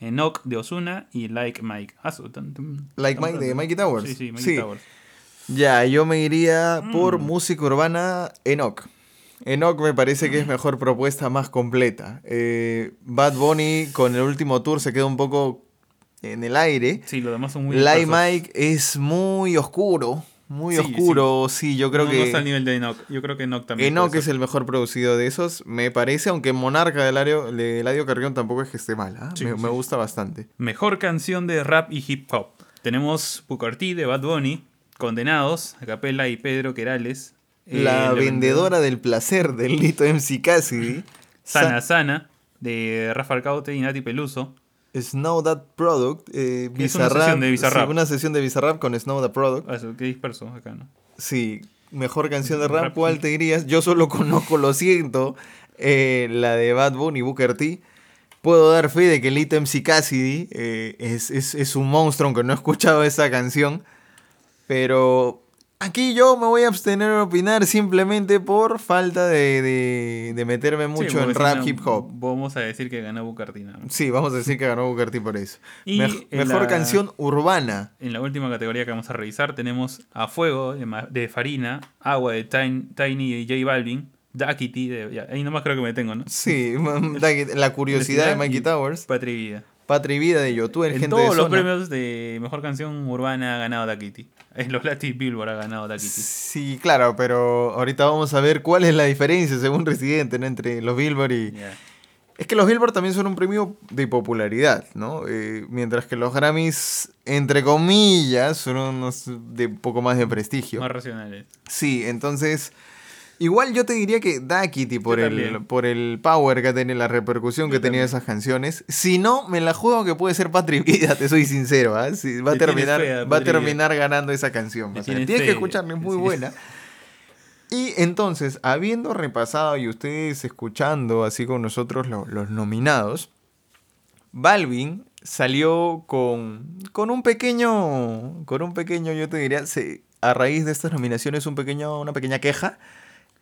Enoch de Osuna y Like Mike. Ah, su- tan- tan- Like tan- Mike de Mikey Towers. Sí, sí, Mikey Sí. Towers. Ya, yo me iría por Mm. música urbana Enoch. Enoch me parece que es mejor propuesta, más completa. Eh, Bad Bunny con el último tour se queda un poco en el aire. Sí, los demás son muy dispersos. Mike es muy oscuro. Muy Sí, oscuro, sí, yo creo no, que... no está al nivel de Enoch. Yo creo que Enoch también. Enoch es el mejor producido de esos, me parece, aunque Monarca del Eladio, de Eladio Carrión tampoco es que esté mal, ¿ah? Sí, me, gusta bastante. Mejor canción de rap y hip hop. Tenemos T de Bad Bunny, Condenados, Acapella y Pedro Querales. Eh, la vendedora del placer del Lito MC Cassidy. Sana Sana de Rafa Alcaute y Nati Peluso. Snow That Product. eh, una sesión de Bizarrap. sí, una sesión de Bizarrap con Snow That Product. Ah, eso, qué disperso acá, ¿no? Sí, mejor canción de rap. ¿cuál te dirías? Yo solo conozco, lo siento, eh, la de Bad Bunny, Booker T. Puedo dar fe de que Lito MC Cassidy eh, es, es- es un monstruo, aunque no he escuchado esa canción. Pero aquí yo me voy a abstener de opinar simplemente por falta de, de- de meterme mucho Sí, en rap no, hip hop. Vamos a decir que ganó nada más. Sí, vamos a decir que ganó T por eso. Y mejor la- canción urbana. En la última categoría que vamos a revisar tenemos A Fuego de, Farina, Agua de Tin- Tiny y J Balvin, Duckity de... ahí nomás creo que me tengo, ¿no? Sí, [laughs] la [laughs] curiosidad de Mikey Towers. Patria y Vida. Patria Vida de Yotuel, En gente todos de los zona. premios de mejor canción urbana ha ganado Daquiti. [laughs] En los Latin Billboard ha ganado Daquiti. Sí, claro, pero ahorita vamos a ver cuál es la diferencia según Residente ¿no? entre los Billboard y... Es que los Billboard también son un premio de popularidad, ¿no? Eh, mientras que los Grammys, entre comillas, son unos de poco más de prestigio. Más racionales. Sí, entonces... Igual yo te diría que Daquiti por Yo el, también. por el power que ha tenido, la repercusión que Yo tenía también. esas canciones. Si no, me la juego que puede ser Patria y Vida, te soy sincero. ¿ah? Va, a terminar, va a terminar ganando esa canción. O sea, tienes tienes que fe. escucharla, es muy Sí. buena. Y entonces, habiendo repasado y ustedes escuchando así con nosotros lo- los nominados, Balvin salió con, con un pequeño, con un pequeño, yo te diría, se- a raíz de estas nominaciones, un pequeño, una pequeña queja.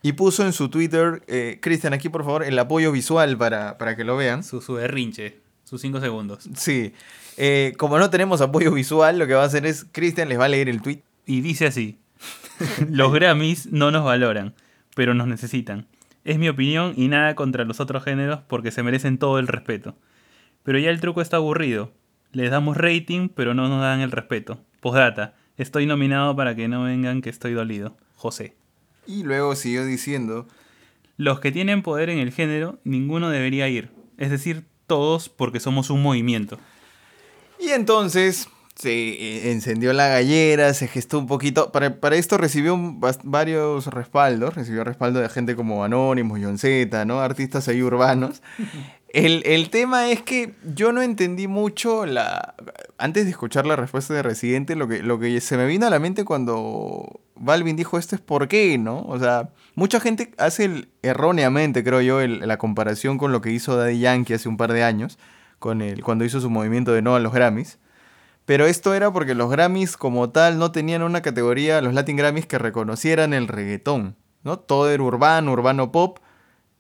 Y puso en su Twitter, eh, Cristian, aquí por favor, el apoyo visual para, para que lo vean. Su, su berrinche. Sus cinco segundos. Sí. Eh, como no tenemos apoyo visual, lo que va a hacer es, Cristian les va a leer el tweet. Y dice así. Los Grammys no nos valoran, pero nos necesitan. Es mi opinión y nada contra los otros géneros porque se merecen todo el respeto. Pero ya el truco está aburrido. Les damos rating, pero no nos dan el respeto. Postdata. Estoy nominado para que no vengan que estoy dolido. José. Y luego siguió diciendo, Los que tienen poder en el género, ninguno debería ir. Es decir, todos porque somos un movimiento. Y entonces se eh, encendió la gallera, se gestó un poquito. Para, para esto recibió un varios respaldos. Recibió respaldo de gente como Anónimos, John Z, ¿no? Artistas ahí urbanos. [laughs] El, el tema es que yo no entendí mucho la. Antes de escuchar la respuesta de Residente, lo que, lo que se me vino a la mente cuando Balvin dijo esto es por qué, ¿no? O sea, mucha gente hace el- erróneamente, creo yo, la comparación con lo que hizo Daddy Yankee hace un par de años, con el, cuando hizo su movimiento de no a los Grammys. Pero esto era porque los Grammys como tal no tenían una categoría, los Latin Grammys, que reconocieran el reggaetón, ¿no? Todo era urbano, urbano pop,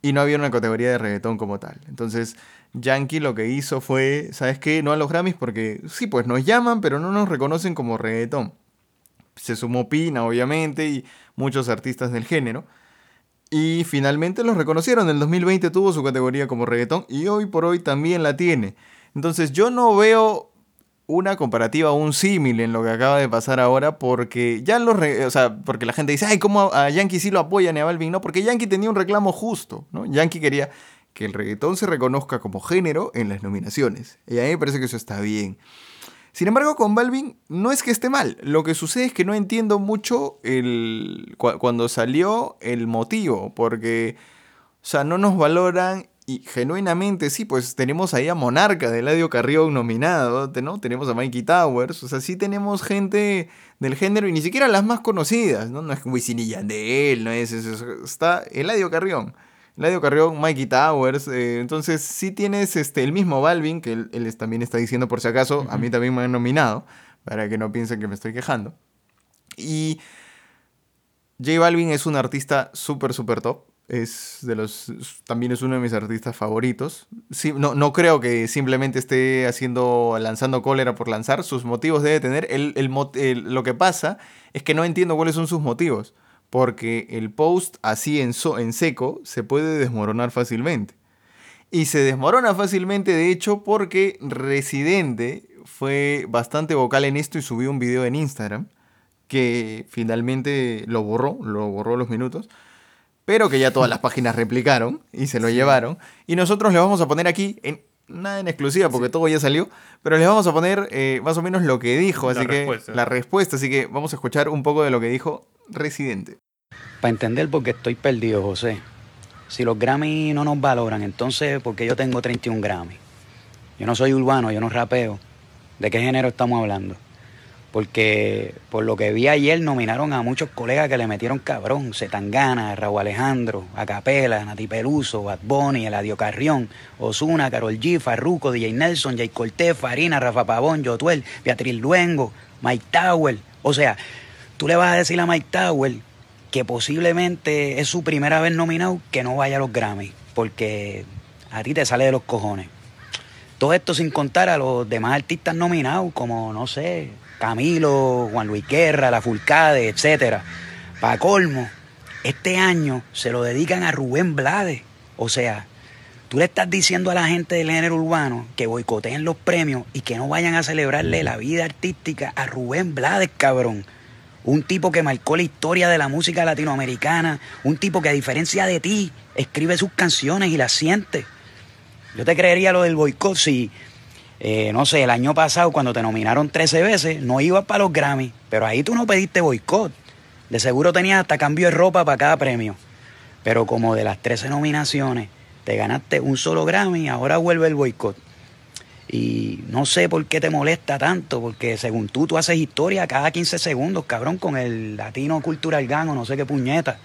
y no había una categoría de reggaetón como tal. Entonces, Yankee lo que hizo fue, ¿sabes qué? No a los Grammys porque sí, pues nos llaman, pero no nos reconocen como reggaetón. Se sumó Pina, obviamente, y muchos artistas del género. Y finalmente los reconocieron. En el 2020 tuvo su categoría como reggaetón y hoy por hoy también la tiene. Entonces yo no veo una comparativa un símil en lo que acaba de pasar ahora porque ya los... O sea, porque la gente dice, ay, ¿cómo a Yankee sí lo apoyan y a Balvin no? Porque Yankee tenía un reclamo justo, ¿no? Yankee quería que el reggaetón se reconozca como género en las nominaciones. Y a mí me parece que eso está bien. Sin embargo, con Balvin no es que esté mal. Lo que sucede es que no entiendo mucho el, cu- cuando salió el motivo, porque, o sea, no nos valoran y genuinamente sí, pues tenemos ahí a Monarca de Eladio Carrión nominado, ¿no? Tenemos a Mikey Towers, o sea, sí tenemos gente del género y ni siquiera las más conocidas, ¿no? No es Wisin y Yandel, no es eso, eso, está Eladio Carrión. Eladio Carrión, Mikey Towers. eh, entonces, sí tienes este, el mismo Balvin, que él, él es- también está diciendo por si acaso, a mí también me han nominado, para que no piensen que me estoy quejando. Y J Balvin es un artista súper, súper top. Es de los, también es uno de mis artistas favoritos. Sí, no, no creo que simplemente esté haciendo, lanzando cólera por lanzar. Sus motivos debe tener. El, el lo que pasa es que no entiendo cuáles son sus motivos. Porque el post así en, so- en seco se puede desmoronar fácilmente. Y se desmorona fácilmente, de hecho, porque Residente fue bastante vocal en esto y subió un video en Instagram que finalmente lo borró, lo borró los minutos, pero que ya todas las páginas replicaron y se lo llevaron. Y nosotros le vamos a poner aquí, en, nada en exclusiva porque todo ya salió, pero les vamos a poner eh, más o menos lo que dijo, La así que respuesta. la respuesta, así que vamos a escuchar un poco de lo que dijo Residente. Para entender por qué estoy perdido, José. Si los Grammy no nos valoran, entonces, ¿por qué yo tengo 31 Grammy? Yo no soy urbano, yo no rapeo. ¿De qué género estamos hablando? Porque por lo que vi ayer nominaron a muchos colegas que le metieron cabrón. Zetangana, Raúl Alejandro, Acapela, Nati Peluso, Bad Bunny, Eladio Carrión, Osuna, Carol G, Farruko, DJ Nelson, Jay Cortés, Farina, Rafa Pavón, Yotuel, Beatriz Luengo, Mike Tower. O sea, tú le vas a decir a Mike Tower que posiblemente es su primera vez nominado que no vaya a los Grammy, porque a ti te sale de los cojones. Todo esto sin contar a los demás artistas nominados, como, no sé, Camilo, Juan Luis Guerra, La Fulcade, etcétera. Para colmo, este año se lo dedican a Rubén Blades. O sea, Tú le estás diciendo a la gente del género urbano que boicoteen los premios y que no vayan a celebrarle la vida artística a Rubén Blades, cabrón. Un tipo que marcó la historia de la música latinoamericana. Un tipo que a diferencia de ti escribe sus canciones y las siente. Yo te creería lo del boicot si, eh, no sé, el año pasado cuando te nominaron 13 veces, no ibas para los Grammy. Pero ahí tú no pediste boicot. De seguro tenías hasta cambio de ropa para cada premio. Pero como de las 13 nominaciones te ganaste un solo Grammy, ahora vuelve el boicot. Y no sé por qué te molesta tanto, porque según tú, tú haces historia cada 15 segundos, cabrón, con el latino cultural gano, no sé qué puñeta.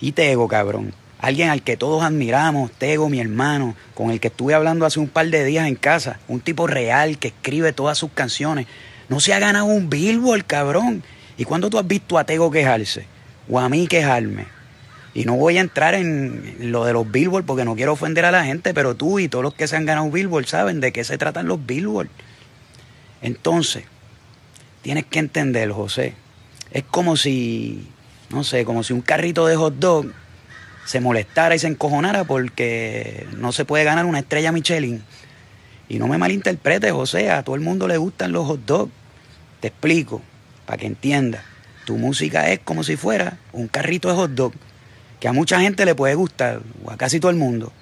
Y Tego, cabrón. Alguien al que todos admiramos, Tego, mi hermano, con el que estuve hablando hace un par de días en casa. Un tipo real que escribe todas sus canciones. No se ha ganado un Billboard, cabrón. ¿Y cuándo tú has visto a Tego quejarse? O a mí quejarme. Y no voy a entrar en lo de los Billboard porque no quiero ofender a la gente, pero tú y todos los que se han ganado Billboard saben de qué se tratan los Billboard. Entonces, tienes que entender, José. Es como si, no sé, como si un carrito de hot dog se molestara y se encojonara porque no se puede ganar una estrella Michelin. Y no me malinterpretes, José, a todo el mundo le gustan los hot dogs. Te explico, para que entiendas. Tu música es como si fuera un carrito de hot dog que a mucha gente le puede gustar, o a casi todo el mundo,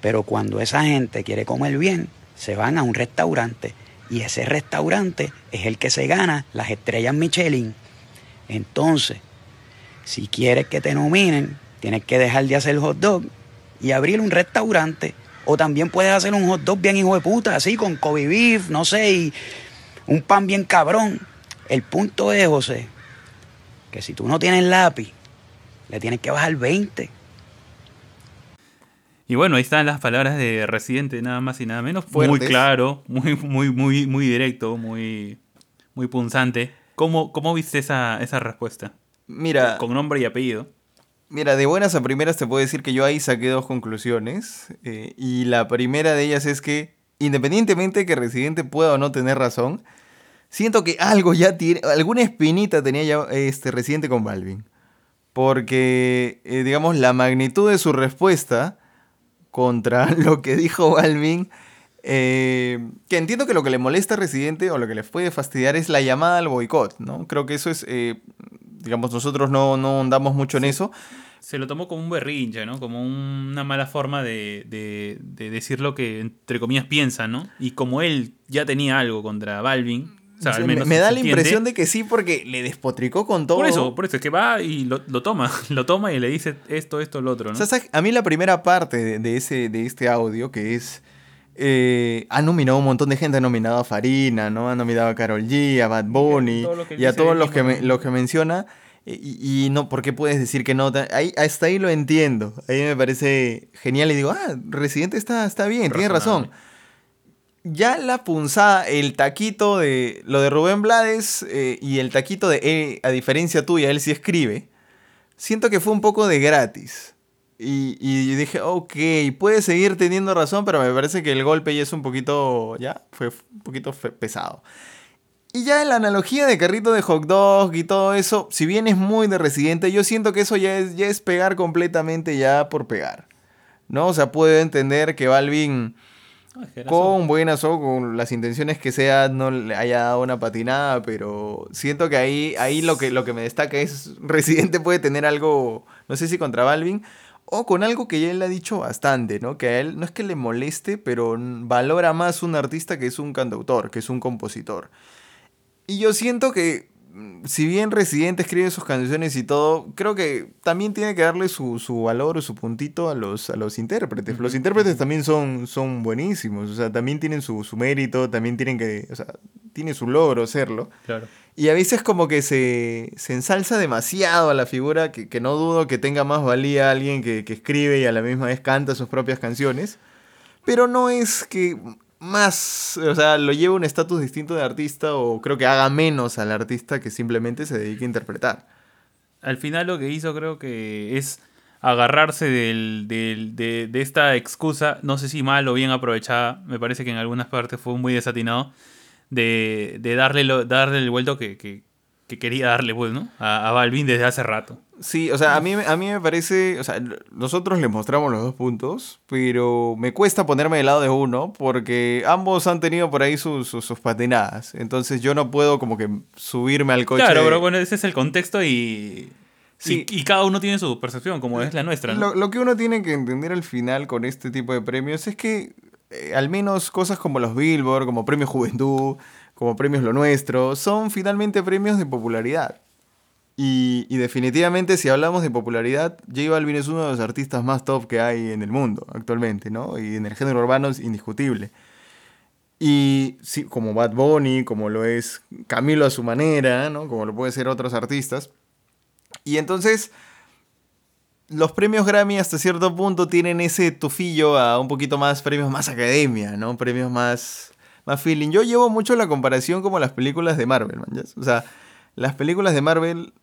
pero cuando esa gente quiere comer bien, se van a un restaurante y ese restaurante es el que se gana las estrellas Michelin. Entonces, si quieres que te nominen, tienes que dejar de hacer hot dog y abrir un restaurante. O también puedes hacer un hot dog bien hijo de puta, así con Kobe beef, no sé, y un pan bien cabrón. El punto es, José, que si tú no tienes lápiz, le tienes que bajar 20. Y bueno, ahí están las palabras de Residente, nada más y nada menos. Muy claro, muy, muy, muy, muy directo, muy, muy punzante. ¿Cómo, cómo viste esa, esa respuesta? Mira. Con nombre y apellido. Mira, de buenas a primeras te puedo decir que yo ahí saqué dos conclusiones. Eh, y la primera de ellas es que, independientemente de que Residente pueda o no tener razón, siento que algo ya tiene, alguna espinita tenía ya este Residente con Balvin porque, eh, digamos, la magnitud de su respuesta contra [laughs] lo que dijo Balvin, eh, que entiendo que lo que le molesta a Residente o lo que le puede fastidiar es la llamada al boicot, ¿no? Creo que eso es, digamos, nosotros no, no andamos mucho en eso. Se lo tomó como un berrinche, ¿no? Como una mala forma de, de, de decir lo que, entre comillas, piensa, ¿no? Y como él ya tenía algo contra Balvin, me, da la impresión de que sí, porque le despotricó con todo. Por eso, por eso, es que va y lo, toma, [laughs] lo toma y le dice esto, esto, lo otro, ¿no? a mí la primera parte de, ese, de este audio, que es. Eh, ha nominado un montón de gente, ha nominado a Farina, ¿no? Ha nominado a Carol G, a Bad Bunny y a todos los que, los que menciona. Y, no, ¿por qué puedes decir que no? Ahí, hasta ahí lo entiendo. Ahí me parece genial y digo, ah, Residente está, está bien, tiene razón ya la punzada, el taquito de lo de Rubén Blades eh, y el taquito de él, a diferencia tuya, él sí escribe, siento que fue un poco de gratis. Y, y, dije, ok, puede seguir teniendo razón, pero me parece que el golpe ya es un poquito, ya, fue un poquito pesado. Y ya la analogía de carrito de hot dog y todo eso, si bien es muy de residente, yo siento que eso ya es, ya es pegar completamente ya por pegar. ¿No? O sea, puedo entender que Balvin con buenas o con las intenciones que sea, no le haya dado una patinada, pero siento que ahí, ahí lo, que, lo que me destaca es Residente puede tener algo, no sé si contra Balvin, o con algo que ya él ha dicho bastante, ¿no? Que a él no es que le moleste, pero valora más un artista que es un cantautor, que es un compositor. Y yo siento que si bien Residente escribe sus canciones y todo, creo que también tiene que darle su, valor o su puntito a los, a los intérpretes. Los intérpretes también son, son buenísimos, o sea, también tienen su, mérito, también tienen que, o sea, tiene su logro serlo. Claro. Y a veces como que se, se ensalza demasiado a la figura, que, no dudo que tenga más valía alguien que, que escribe y a la misma vez canta sus propias canciones. Pero no es que más, o sea, lo lleva un estatus distinto de artista o creo que haga menos al artista que simplemente se dedique a interpretar. Al final lo que hizo creo que es agarrarse del, de, esta excusa, no sé si mal o bien aprovechada, me parece que en algunas partes fue muy desatinado, de, darle, darle el vuelto que, que quería darle, pues, ¿no? A, a Balvin desde hace rato. Sí, o sea, a mí, a mí me parece, o sea, nosotros le mostramos los dos puntos, pero me cuesta ponerme del lado de uno porque ambos han tenido por ahí sus, sus, sus patinadas. Entonces yo no puedo como que subirme al coche. Claro, pero bueno, ese es el contexto y, Sí. y, y cada uno tiene su percepción, como es la nuestra, ¿no? Lo, lo que uno tiene que entender al final con este tipo de premios es que eh, al menos cosas como los Billboard, como Premios Juventud, como Premios Lo Nuestro, son finalmente premios de popularidad. Y, definitivamente si hablamos de popularidad, J Balvin es uno de los artistas más top que hay en el mundo actualmente, ¿no? Y en el género urbano es indiscutible. Y sí, como Bad Bunny, como lo es Camilo a su manera, ¿no? Como lo pueden ser otros artistas. Y entonces, los premios Grammy hasta cierto punto tienen ese tufillo a un poquito más premios más academia, ¿no? Premios más, más feeling. Yo llevo mucho la comparación como las películas de Marvel, man. O sea, las películas de Marvel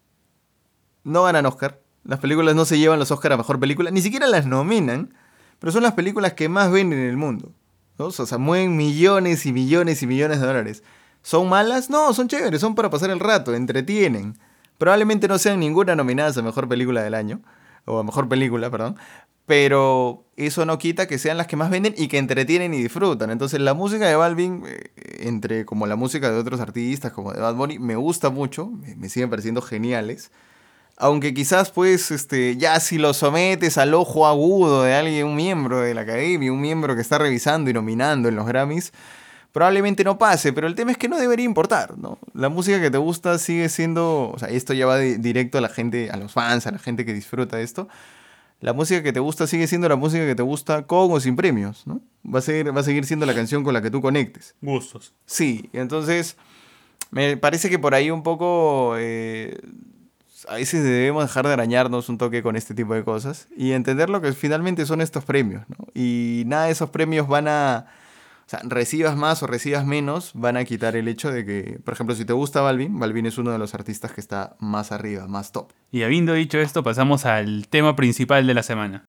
no ganan Oscar. Las películas no se llevan los Oscar a mejor película, ni siquiera las nominan, pero son las películas que más venden en el mundo. O sea, mueven millones y millones y millones de dólares. ¿Son malas? No, son chéveres, son para pasar el rato, entretienen. Probablemente no sean ninguna nominadas a mejor película del año, o a mejor película, perdón, pero eso no quita que sean las que más venden y que entretienen y disfrutan. Entonces, la música de Balvin, eh, entre como la música de otros artistas, como de Bad Bunny, me gusta mucho, me, siguen pareciendo geniales. Aunque quizás, pues, este, ya si lo sometes al ojo agudo de alguien, un miembro de la academia, un miembro que está revisando y nominando en los Grammys, probablemente no pase, pero el tema es que no debería importar, ¿no? La música que te gusta sigue siendo, o sea, esto ya va di- directo a la gente, a los fans, a la gente que disfruta de esto. La música que te gusta sigue siendo la música que te gusta con o sin premios, ¿no? Va a, ser, va a seguir siendo la canción con la que tú conectes. Gustos. Sí, entonces me parece que por ahí un poco eh, a veces debemos dejar de arañarnos un toque con este tipo de cosas y entender lo que finalmente son estos premios, ¿no? Y nada de esos premios van a, o sea, recibas más o recibas menos, van a quitar el hecho de que, por ejemplo, si te gusta Balvin, Balvin es uno de los artistas que está más arriba, más top. Y habiendo dicho esto, pasamos al tema principal de la semana.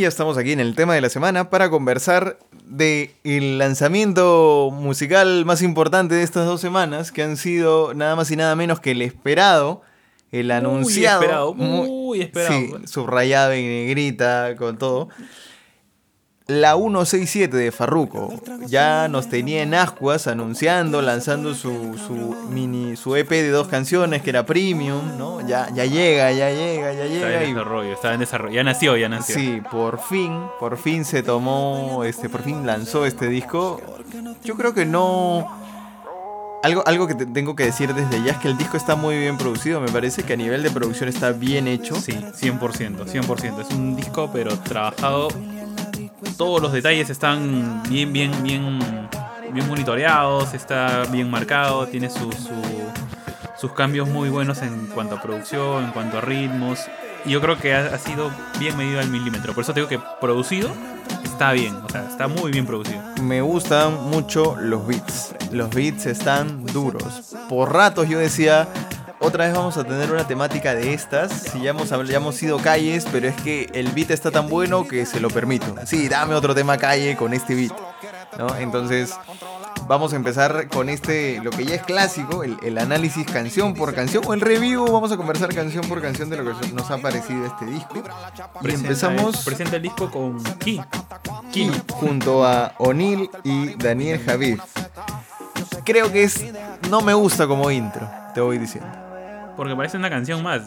Ya estamos aquí en el tema de la semana para conversar de el lanzamiento musical más importante de estas dos semanas, que han sido nada más y nada menos que el esperado, el anunciado, esperado, mu- muy esperado. sí, subrayado en negrita, con todo. La 167 de Farruko ya nos tenía en ascuas anunciando, lanzando su, su mini su EP de dos canciones que era premium, ¿no? Ya, ya llega, ya llega, ya Está llega. en y- desarrollo, está en desarrollo. Ya nació, ya nació. Sí, por fin, por fin se tomó, este, por fin lanzó este disco. Yo creo que no. Algo, algo que te- tengo que decir desde ya es que el disco está muy bien producido. Me parece que a nivel de producción está bien hecho. Sí, 100%, 100%. Es un disco, pero trabajado. Todos los detalles están bien, bien, bien, bien monitoreados, está bien marcado, tiene su- su- sus cambios muy buenos en cuanto a producción, en cuanto a ritmos. Y yo creo que ha, ha sido bien medido al milímetro. Por eso te digo que producido está bien, o sea, está muy bien producido. Me gustan mucho los beats. Los beats están duros. Por ratos yo decía, otra vez vamos a tener una temática de estas. Si ya hemos, ya hemos ido calles, pero es que el beat está tan bueno que se lo permito. Sí, dame otro tema calle con este beat. ¿no? Entonces, vamos a empezar con este, lo que ya es clásico, el, el análisis canción por canción o el review. Vamos a conversar canción por canción de lo que nos ha parecido este disco. Y Presenta- empezamos Presenta el disco con Ki. Ki junto a O'Neill y Daniel Javid. Creo que es. No me gusta como intro, te voy diciendo. Porque parece una canción más.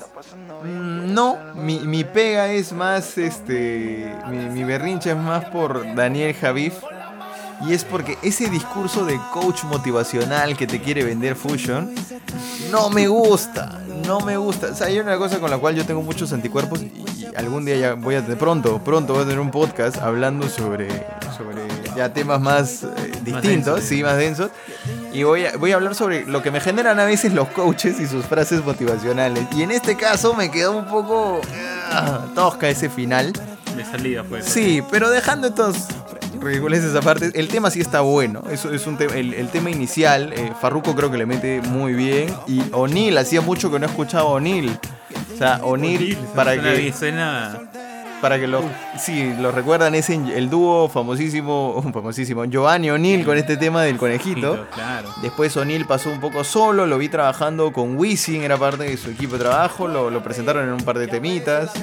Mm, No, mi, mi pega es más este. Mi, mi berrinche es más por Daniel Javif. Y es porque ese discurso de coach motivacional que te quiere vender Fusion no me gusta. No me gusta. O sea, hay una cosa con la cual yo tengo muchos anticuerpos y algún día ya voy a tener, pronto, pronto voy a tener un podcast hablando sobre, sobre ya temas más eh, distintos, sí, más densos. Y voy a, voy a hablar sobre lo que me generan a veces los coaches y sus frases motivacionales. Y en este caso me quedó un poco ah, tosca ese final. De salida, pues. Sí, pero dejando estos ridiculeces aparte, el tema sí está bueno. Eso es un tema, el, el tema inicial, eh, Farruko creo que le mete muy bien. Y O'Neill, hacía mucho que no escuchaba O'Neill. O sea, O'Neill, para Suena que, suena- para que lo, sí, lo recuerdan, es el dúo famosísimo, [laughs] famosísimo, Giovanni O'Neill con este tema del conejito. Claro. Después O'Neill pasó un poco solo, lo vi trabajando con Wisin, era parte de su equipo de trabajo, lo, lo presentaron en un par de temitas.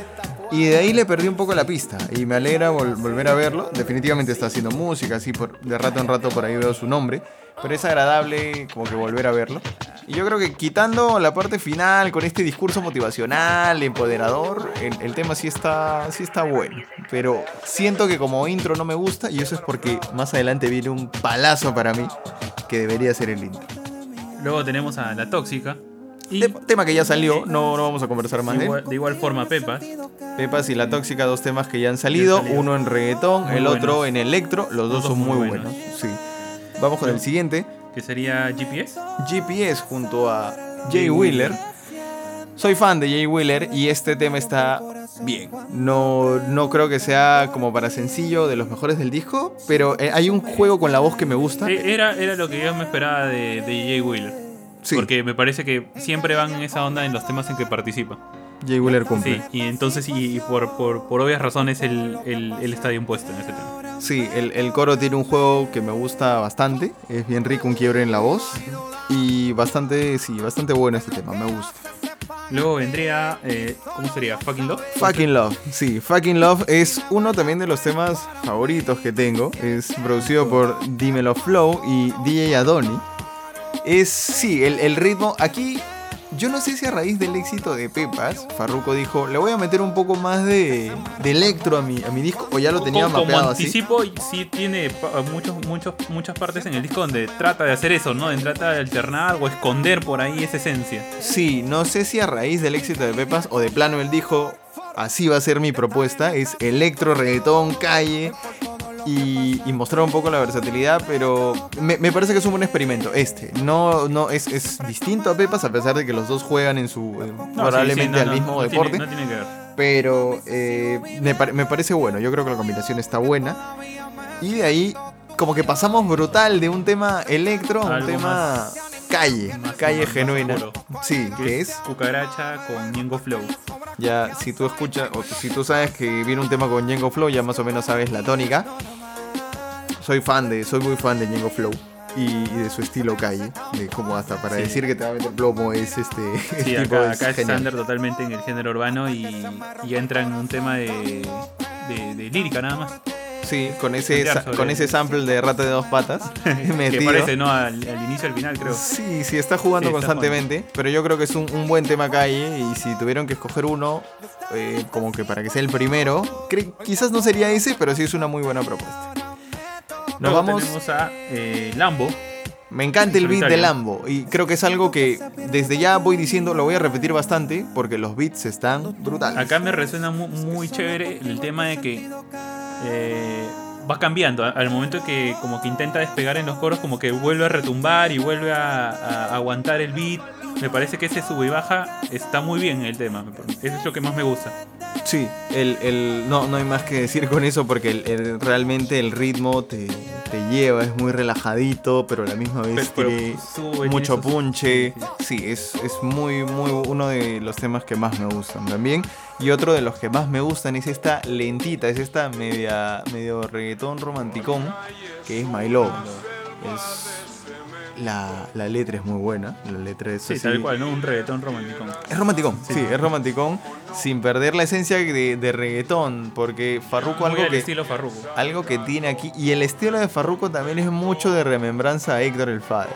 Y de ahí le perdí un poco la pista. Y me alegra vol- volver a verlo. Definitivamente está haciendo música, así por, de rato en rato por ahí veo su nombre. Pero es agradable como que volver a verlo. Y yo creo que quitando la parte final con este discurso motivacional, empoderador, el, el tema sí está, sí está bueno. Pero siento que como intro no me gusta y eso es porque más adelante viene un palazo para mí que debería ser el intro. Luego tenemos a La Tóxica. Y Te- tema que ya salió, no, no vamos a conversar más de él. igual- de igual forma Pepas. Pepas y La Tóxica, dos temas que ya han salido, Ya han salido. uno en reggaetón, Muy el otro buenos. en electro, los dos son muy buenos. Sí. Vamos con el siguiente, Que sería GPS. GPS junto a Jay Wheeler. Soy fan de Jay Wheeler y este tema está bien. No, no creo que sea como para sencillo de los mejores del disco, pero eh, hay un juego con la voz que me gusta. Eh, Era, era lo que yo me esperaba de, de Jay Wheeler. Sí. Porque me parece que siempre van en esa onda en los temas en que participa. Jay Wheeler cumple. Sí, y entonces, y, y por, por, por obvias razones, él, él, él está bien puesto en ese tema. Sí, el, el coro tiene un juego que me gusta bastante. Es bien rico, un quiebre en la voz. Y bastante, sí, bastante bueno este tema, me gusta. Luego vendría, eh, ¿cómo sería? Fucking Love. Fucking Love, sí, Fucking Love es uno también de los temas favoritos que tengo. Es producido por Dímelo Flow y DJ Adoni. Es, sí, el, el ritmo. Aquí, yo no sé si a raíz del éxito de Pepas, Farruko dijo, le voy a meter un poco más de, de electro a mi, a mi disco, o ya lo tenía como, como mapeado así. anticipo, sí tiene muchos, muchos, muchas partes en el disco donde trata de hacer eso, ¿no? De trata de alternar o esconder por ahí esa esencia. Sí, no sé si a raíz del éxito de Pepas o de plano él dijo, así va a ser mi propuesta, es electro, reggaetón, calle y, y mostrar un poco la versatilidad, pero me, me parece que es un buen experimento este. No, no es, es distinto a Pepas a pesar de que los dos juegan en su eh, No, probablemente sí, no, al mismo no deporte. Tiene, no tiene que ver. Pero eh, me, me parece bueno, yo creo que la combinación está buena. Y de ahí, como que pasamos brutal de un tema electro a un tema más- calle, más- calle más genuina. Sí, Que es es Cucaracha con Ñengo Flow. ya si tú escuchas o si tú sabes que viene un tema con Django Flow, ya más o menos sabes la tónica. Soy fan de, soy muy fan de Django Flow. Y, y de su estilo calle, de como hasta para Sí. decir que te va a meter plomo es este [laughs] Sí, acá, es acá es totalmente en el género urbano y, y entra en un tema de, de, de lírica nada más. Sí, con ese, con ese sample de rata de dos patas [laughs] que [laughs] parece, ¿no? Al, al inicio al final, creo. Sí, sí, está jugando Sí, está constantemente, pero yo creo que es un, un buen tema calle y si tuvieron que escoger uno, eh, como que para que sea el primero, quizás no sería ese, pero sí es una muy buena propuesta. Nos vamos, tenemos a eh, Lambo. me encanta el beat de. Lambo y creo que es algo que desde ya voy diciendo, lo voy a repetir bastante porque los beats están brutales. Acá me resuena mu- muy, chévere el tema de que eh, va cambiando. a- Al momento que como que intenta despegar en los coros, como que vuelve a retumbar y vuelve a, a aguantar el beat. Me parece que ese sube y baja está muy bien en el tema. Eso es lo que más me gusta. Sí, el, el- no, no hay más que decir con eso porque el- el- realmente el ritmo te, te lleva, es muy relajadito, pero a la misma vez Pero- pero tiene sube, tiene mucho sus- punche. sí, Sí, es, es muy, muy uno de los temas que más me gustan también. Y otro de los que más me gustan es esta lentita, es esta media, medio reggaetón romanticón, que es My Love. Es, la, la letra es muy buena, la letra es Sí, así- tal cual, ¿no? Un reggaetón romántico. es romanticón, sí. es romanticón, sin perder la esencia de, de reggaetón, porque Farruko Muy algo al que, estilo Farruko. algo que tiene aquí, y el estilo de Farruko también es mucho de remembranza a Héctor el Father.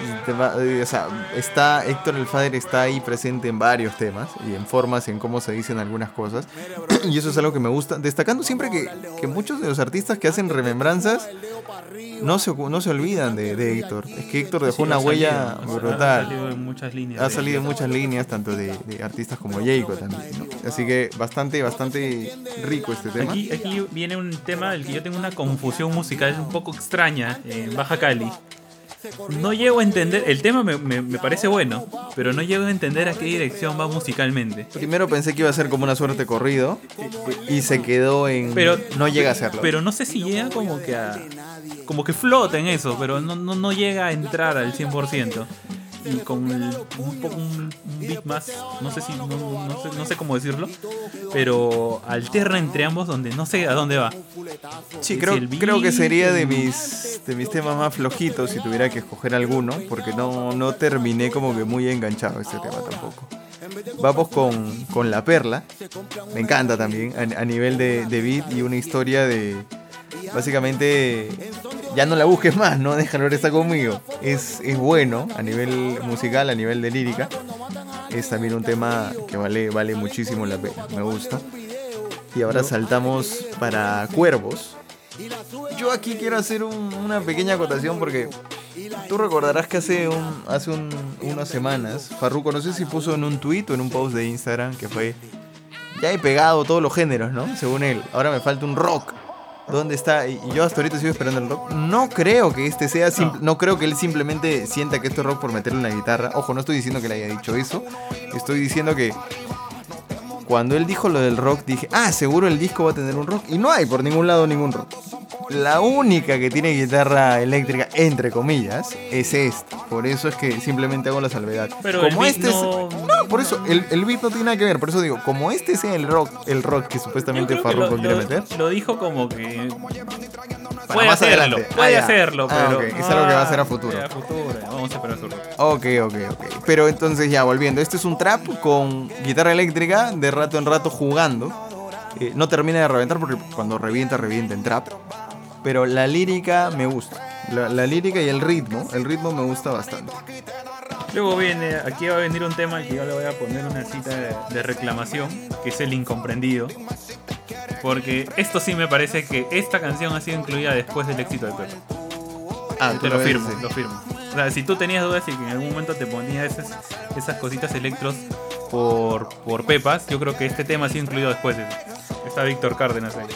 Y te va- eh, O sea, está, Héctor el Father está ahí presente en varios temas y en formas, en cómo se dicen algunas cosas. [clears throat] Y eso es algo que me gusta. Destacando siempre que, que muchos de los artistas que hacen remembranzas no se, no se olvidan de, de Héctor. Es que Héctor dejó Sí, una huella salido, Ha brutal. salido en muchas líneas. Ha salido en muchas líneas, tanto de, de artistas como Jayco también. ¿no? Así que bastante, bastante rico este tema. Aquí, aquí viene un tema del que yo tengo una confusión musical un poco extraña en Baja Cali. No llego a entender, el tema me, me- me parece bueno, pero no llego a entender a qué dirección va musicalmente. Primero pensé que iba a ser como una suerte corrido y se quedó en. Pero no llega a serlo. Pero no sé si llega como que a, como que flota en eso, pero no, no, no llega a entrar al 100%. Y con un poco un, un beat más, no sé si, no, no sé, no sé cómo decirlo, pero alterna entre ambos donde no sé a dónde va. Sí, creo, beat, creo que sería de mis, de mis temas más flojitos si tuviera que escoger alguno, porque no, no terminé como que muy enganchado este tema tampoco. Vamos con, con La Perla, me encanta también, a, a nivel de, de beat y una historia de... Básicamente, ya no la busques más, ¿no? Déjalo estar conmigo. Es, es bueno a nivel musical, a nivel de lírica. Es también un tema que vale, vale muchísimo la pena, me gusta. Y ahora saltamos para Cuervos. Yo aquí quiero hacer un- una pequeña acotación porque tú recordarás que hace, un, hace un- unas semanas Farruko, no sé si puso en un tweet o en un post de Instagram que fue ya he pegado todos los géneros, ¿no? Según él. Ahora me falta un rock. ¿Dónde está? Y yo hasta ahorita sigo esperando el rock. No creo que este sea sim- no. creo que él simplemente sienta que esto es rock por meterle una guitarra. Ojo, no estoy diciendo que le haya dicho eso. Estoy diciendo que cuando él dijo lo del rock, dije, ah, seguro el disco va a tener un rock. Y no hay por ningún lado ningún rock. La única que tiene guitarra eléctrica, entre comillas, es esta. Por eso es que simplemente hago la salvedad. Pero el como beat este es- no- No, por eso, el, el beat no tiene nada que ver. Por eso digo, como este sea el rock, el rock que supuestamente Farruko quiere meter. lo dijo como que Para puede hacerlo, adelante. puede Ah, hacerlo, Ah, pero ok, es algo que va a ser a futuro. A futuro, vamos a esperar su rock. Ok, ok, ok. Pero entonces ya volviendo, este es un trap con guitarra eléctrica, de rato en rato jugando. Eh, no termina de reventar porque cuando revienta, revienta en trap. Pero la lírica me gusta. La, la lírica y el ritmo, el ritmo me gusta bastante. Luego viene, aquí va a venir un tema que yo le voy a poner una cita de, de reclamación, que es el incomprendido. Porque esto sí me parece que esta canción ha sido incluida después del éxito de Pepe. Ah, Te lo firmo, lo firmo. O sea, si tú tenías dudas y que en algún momento te ponía esas, esas cositas electros por, por Pepas, yo creo que este tema sido incluido después. Está Víctor Cárdenas ahí.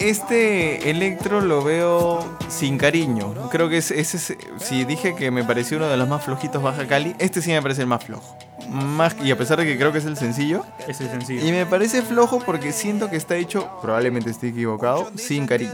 Este electro lo veo sin cariño. Creo que es, ese es- si dije que me pareció uno de los más flojitos Baja Cali, este sí me parece el más flojo. Más, y a pesar de que creo que es el sencillo, es sencillo. Y me parece flojo porque siento que está hecho, probablemente esté equivocado, sin cariño.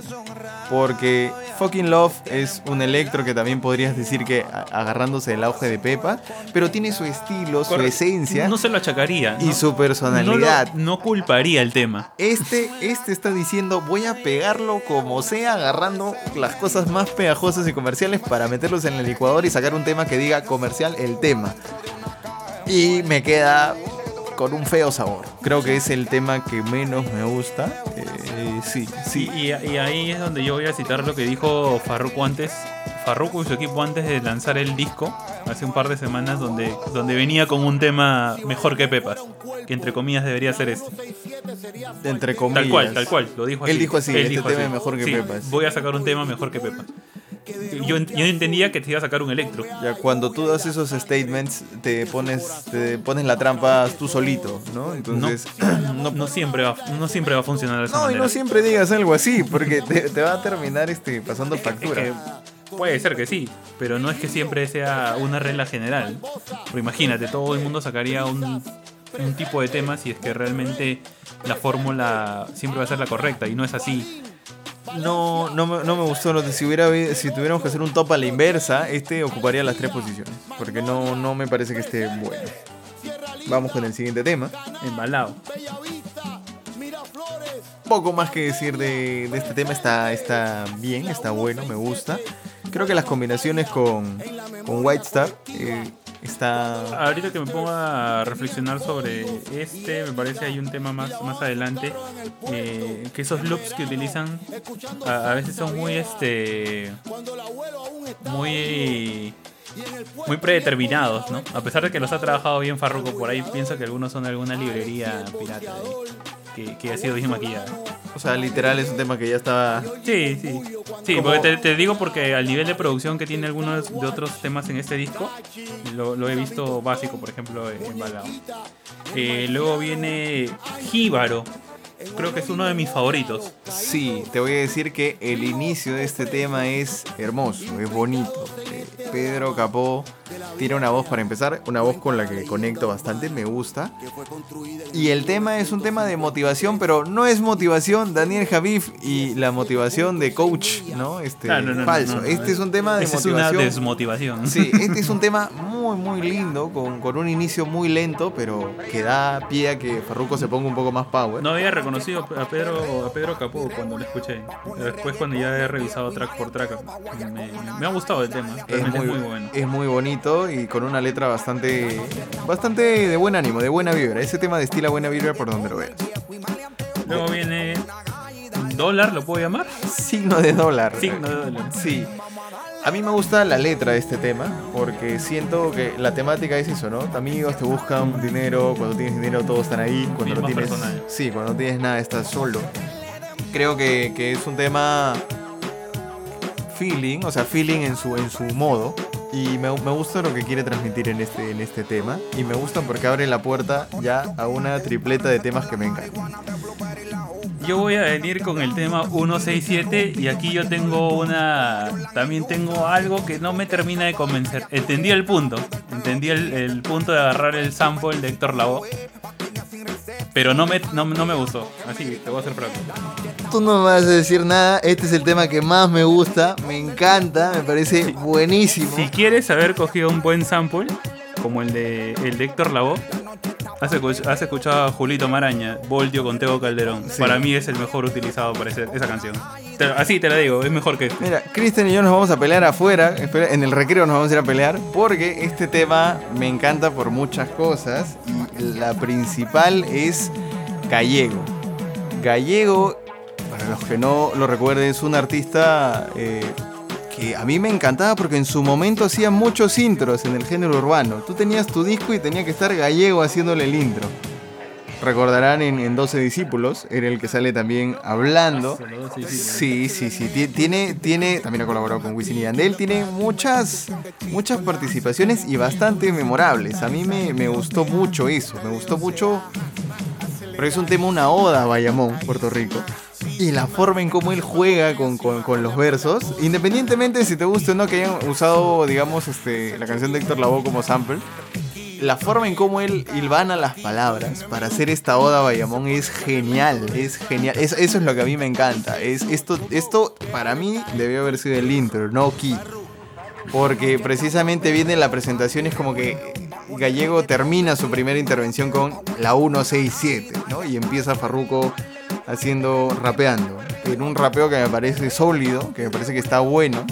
Porque Fucking Love es un electro que también podrías decir que agarrándose del auge de Pepa, pero tiene su estilo, su esencia No se lo achacaría. y ¿no? su personalidad. No, lo- no culparía el tema. Este, este está diciendo voy a pegarlo como sea, agarrando las cosas más pegajosas y comerciales para meterlos en el licuador y sacar un tema que diga comercial el tema. Y me queda con un feo sabor. Creo que es el tema que menos me gusta. Eh, sí, sí. Y, ahí es donde yo voy a citar lo que dijo Farruko antes. Farruko y su equipo antes de lanzar el disco, hace un par de semanas, donde, donde venía con un tema mejor que Pepas. Que entre comillas debería ser este. Entre comillas. Tal cual, tal cual. Lo dijo así. Él dijo así, este tema es mejor que Sí, Pepas. Voy a sacar un tema mejor que Pepas. Yo, ent- yo entendía que te iba a sacar un electro. Ya cuando tú das esos statements, te pones, te pones la trampa tú solito, ¿no? Entonces, No, no siempre va, no siempre va a funcionar de esa No, y manera. no siempre digas algo así, porque te, te va a terminar este, pasando Es factura. que puede ser que sí, pero no es que siempre sea una regla general. Pero imagínate, todo el mundo sacaría un, un tipo de tema si es que realmente la fórmula siempre va a ser la correcta y no es así. No, no, me, no me gustó. no, Si, hubiera, si tuviéramos que hacer un top a la inversa, este ocuparía las tres posiciones. Porque no, no me parece que esté bueno. Vamos con el siguiente tema. Embalado. Poco más que decir de, de este tema. Está, está bien, está bueno, me gusta. Creo que las combinaciones con, con White Star eh, está. Ahorita que me pongo a reflexionar sobre este, me parece hay un tema más, más adelante, eh, que esos loops que utilizan a, veces son muy, este, muy, muy predeterminados, ¿no? A pesar de que los ha trabajado bien Farruko por ahí, pienso que algunos son de alguna librería pirata ahí, que, que ha sido bien maquillada. O sea, literal es un tema que ya estaba. Sí, sí. Sí, Como- porque te, te digo porque al nivel de producción que tiene algunos de otros temas en este disco, lo, lo he visto básico, por ejemplo, en Balao. Eh, luego viene Jíbaro. Creo que es uno de mis favoritos. Sí, te voy a decir que el inicio de este tema es hermoso, es bonito. Eh, Pedro Capó tiene una voz para empezar, una voz con la que conecto bastante, me gusta. Y el tema es un tema de motivación, pero no es motivación Daniel Javif y la motivación de coach, ¿no? Este Ah, no, no, no, falso. no, este es un tema de Esa es una motivación. desmotivación. Sí, este es un tema muy muy, muy lindo, con, con un inicio muy lento, pero que da pie a que Farruko se ponga un poco más power. No había reconocido a Pedro, a Pedro Capó cuando lo escuché. Después cuando ya he revisado track por track, me, me ha gustado el tema. es muy, es muy bueno. es muy bonito y con una letra bastante bastante de buen ánimo, de buena vibra. Ese tema destila buena vibra por donde lo veas. Luego viene Dólar, ¿lo puedo llamar? Signo de dólar. Signo de dólar. Sí. A mí me gusta la letra de este tema porque siento que la temática es eso, ¿no? Amigos te buscan dinero, cuando tienes dinero todos están ahí, cuando no tienes personaje. Sí, cuando no tienes nada estás solo. Creo que, que es un tema feeling, o sea, feeling en su, en su modo. Y me, me gusta lo que quiere transmitir en este, en este tema. Y me gusta porque abre la puerta ya a una tripleta de temas que me encantan. Yo voy a venir con el tema 167 y aquí yo tengo una... También tengo algo que no me termina de convencer. Entendí el punto. Entendí el, el punto de agarrar el sample de Héctor Lavoe. Pero no me, no, no me gustó. Así, te voy a hacer franco. Tú no me vas a decir nada, este es el tema que más me gusta, me encanta, me parece buenísimo. Si quieres haber cogido un buen sample, como el de, el de Héctor Lavoe, has, escu- has escuchado a Julito Maraña, Voltio con Teo Calderón. Sí. Para mí es el mejor utilizado para ese- esa canción. Te- así te la digo, es mejor que este. Mira, Cristian y yo nos vamos a pelear afuera, en el recreo nos vamos a ir a pelear, porque este tema me encanta por muchas cosas y la principal es Gallego. Gallego, para los que no lo recuerden, es un artista eh, que a mí me encantaba porque en su momento hacía muchos intros en el género urbano. Tú tenías tu disco y tenía que estar Gallego haciéndole el intro. Recordarán en, en 12 Discípulos, era el que sale también hablando. Sí, sí, sí. Ti- Tiene, tiene, también ha colaborado con Wisin y Yandel. Tiene muchas, muchas participaciones y bastante memorables. A mí me, me gustó mucho eso. Me gustó mucho. Pero es un tema, una oda a Bayamón, Puerto Rico. Y la forma en cómo él juega con, con- con los versos, independientemente de si te guste o no que hayan usado, digamos, este, la canción de Héctor Lavoe como sample, la forma en cómo él hilvana las palabras para hacer esta oda a Bayamón es genial, es genial. Es- eso es lo que a mí me encanta. Es, esto, esto para mí debió haber sido el intro, no Key. Porque precisamente viene la presentación, es como que Gallego termina su primera intervención con la 167, ¿no? Y empieza Farruko haciendo, rapeando. En un rapeo que me parece sólido, que me parece que está bueno.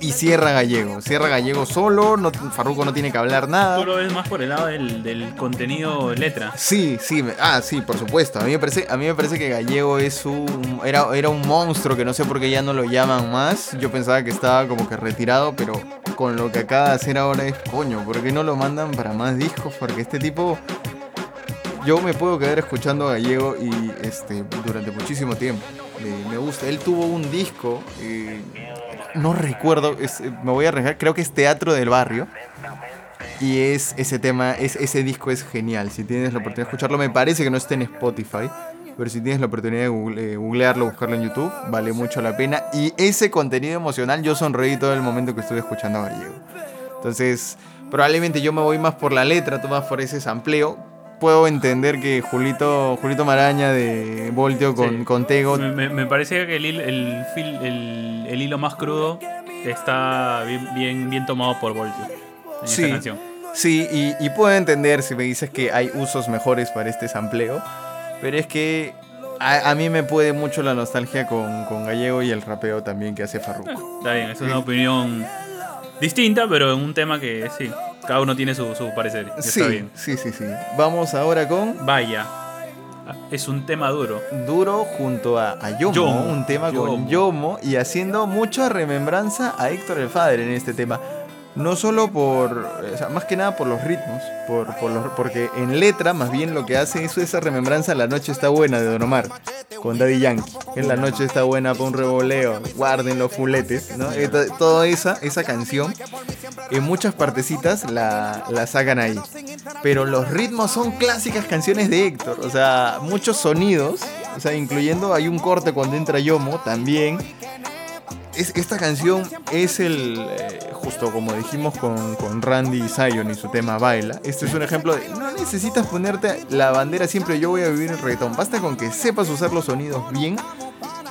Y cierra Gallego, cierra Gallego solo, no, Farruko no tiene que hablar nada. Tú lo ves más por el lado del, del contenido letra. Sí, sí, me- ah, sí, por supuesto. A mí me parece, a mí me parece que Gallego es un era, era un monstruo que no sé por qué ya no lo llaman más. Yo pensaba que estaba como que retirado, pero con lo que acaba de hacer ahora es coño, ¿por qué no lo mandan para más discos? Porque este tipo yo me puedo quedar escuchando a Gallego y este durante muchísimo tiempo. Me, gusta. Él tuvo un disco, eh, no recuerdo, es- me voy a arriesgar, creo que es Teatro del Barrio. Y es ese tema, es, ese disco es genial. Si tienes la oportunidad de escucharlo, me parece que no está en Spotify. Pero si tienes la oportunidad de google- eh, googlearlo, buscarlo en YouTube, vale mucho la pena. Y ese contenido emocional, yo sonreí todo el momento que estuve escuchando a Gallego. Entonces, probablemente yo me voy más por la letra, tú más por ese sampleo. Puedo entender que Julito, Julito Maraña de Voltio con, Sí. con Tego Me, me- parece que el, el, el- el hilo más crudo está bien, bien, bien tomado por Voltio en Sí. esta canción. Sí, y, y puedo entender si me dices que hay usos mejores para este sampleo, pero es que a, a mí me puede mucho la nostalgia con, con Gallego y el rapeo también que hace Farruko. Está bien, es una opinión distinta, pero en un tema que sí, cada uno tiene su, su parecer. Sí, Está bien. sí, sí, sí. Vamos ahora con Vaya, es un tema duro. Duro junto a, a Yomo, Yomo, un tema con Yomo. Yomo y haciendo mucha remembranza a Héctor el Father en este tema. No solo por, o sea, más que nada por los ritmos, por, por los- porque en letra más bien lo que hace es esa remembranza La Noche está buena de Don Omar, con Daddy Yankee. En La Noche está buena para un revoleo, guarden los fuletes, ¿no? To- Toda esa, esa canción, en muchas partecitas la, la sacan ahí. Pero los ritmos son clásicas canciones de Héctor, o sea, muchos sonidos, o sea, incluyendo hay un corte cuando entra Yomo también. Es, esta canción es el, eh, justo como dijimos con, con Randy Zion y su tema Baila, este es un ejemplo de, no necesitas ponerte la bandera siempre yo voy a vivir en reggaetón, basta con que sepas usar los sonidos bien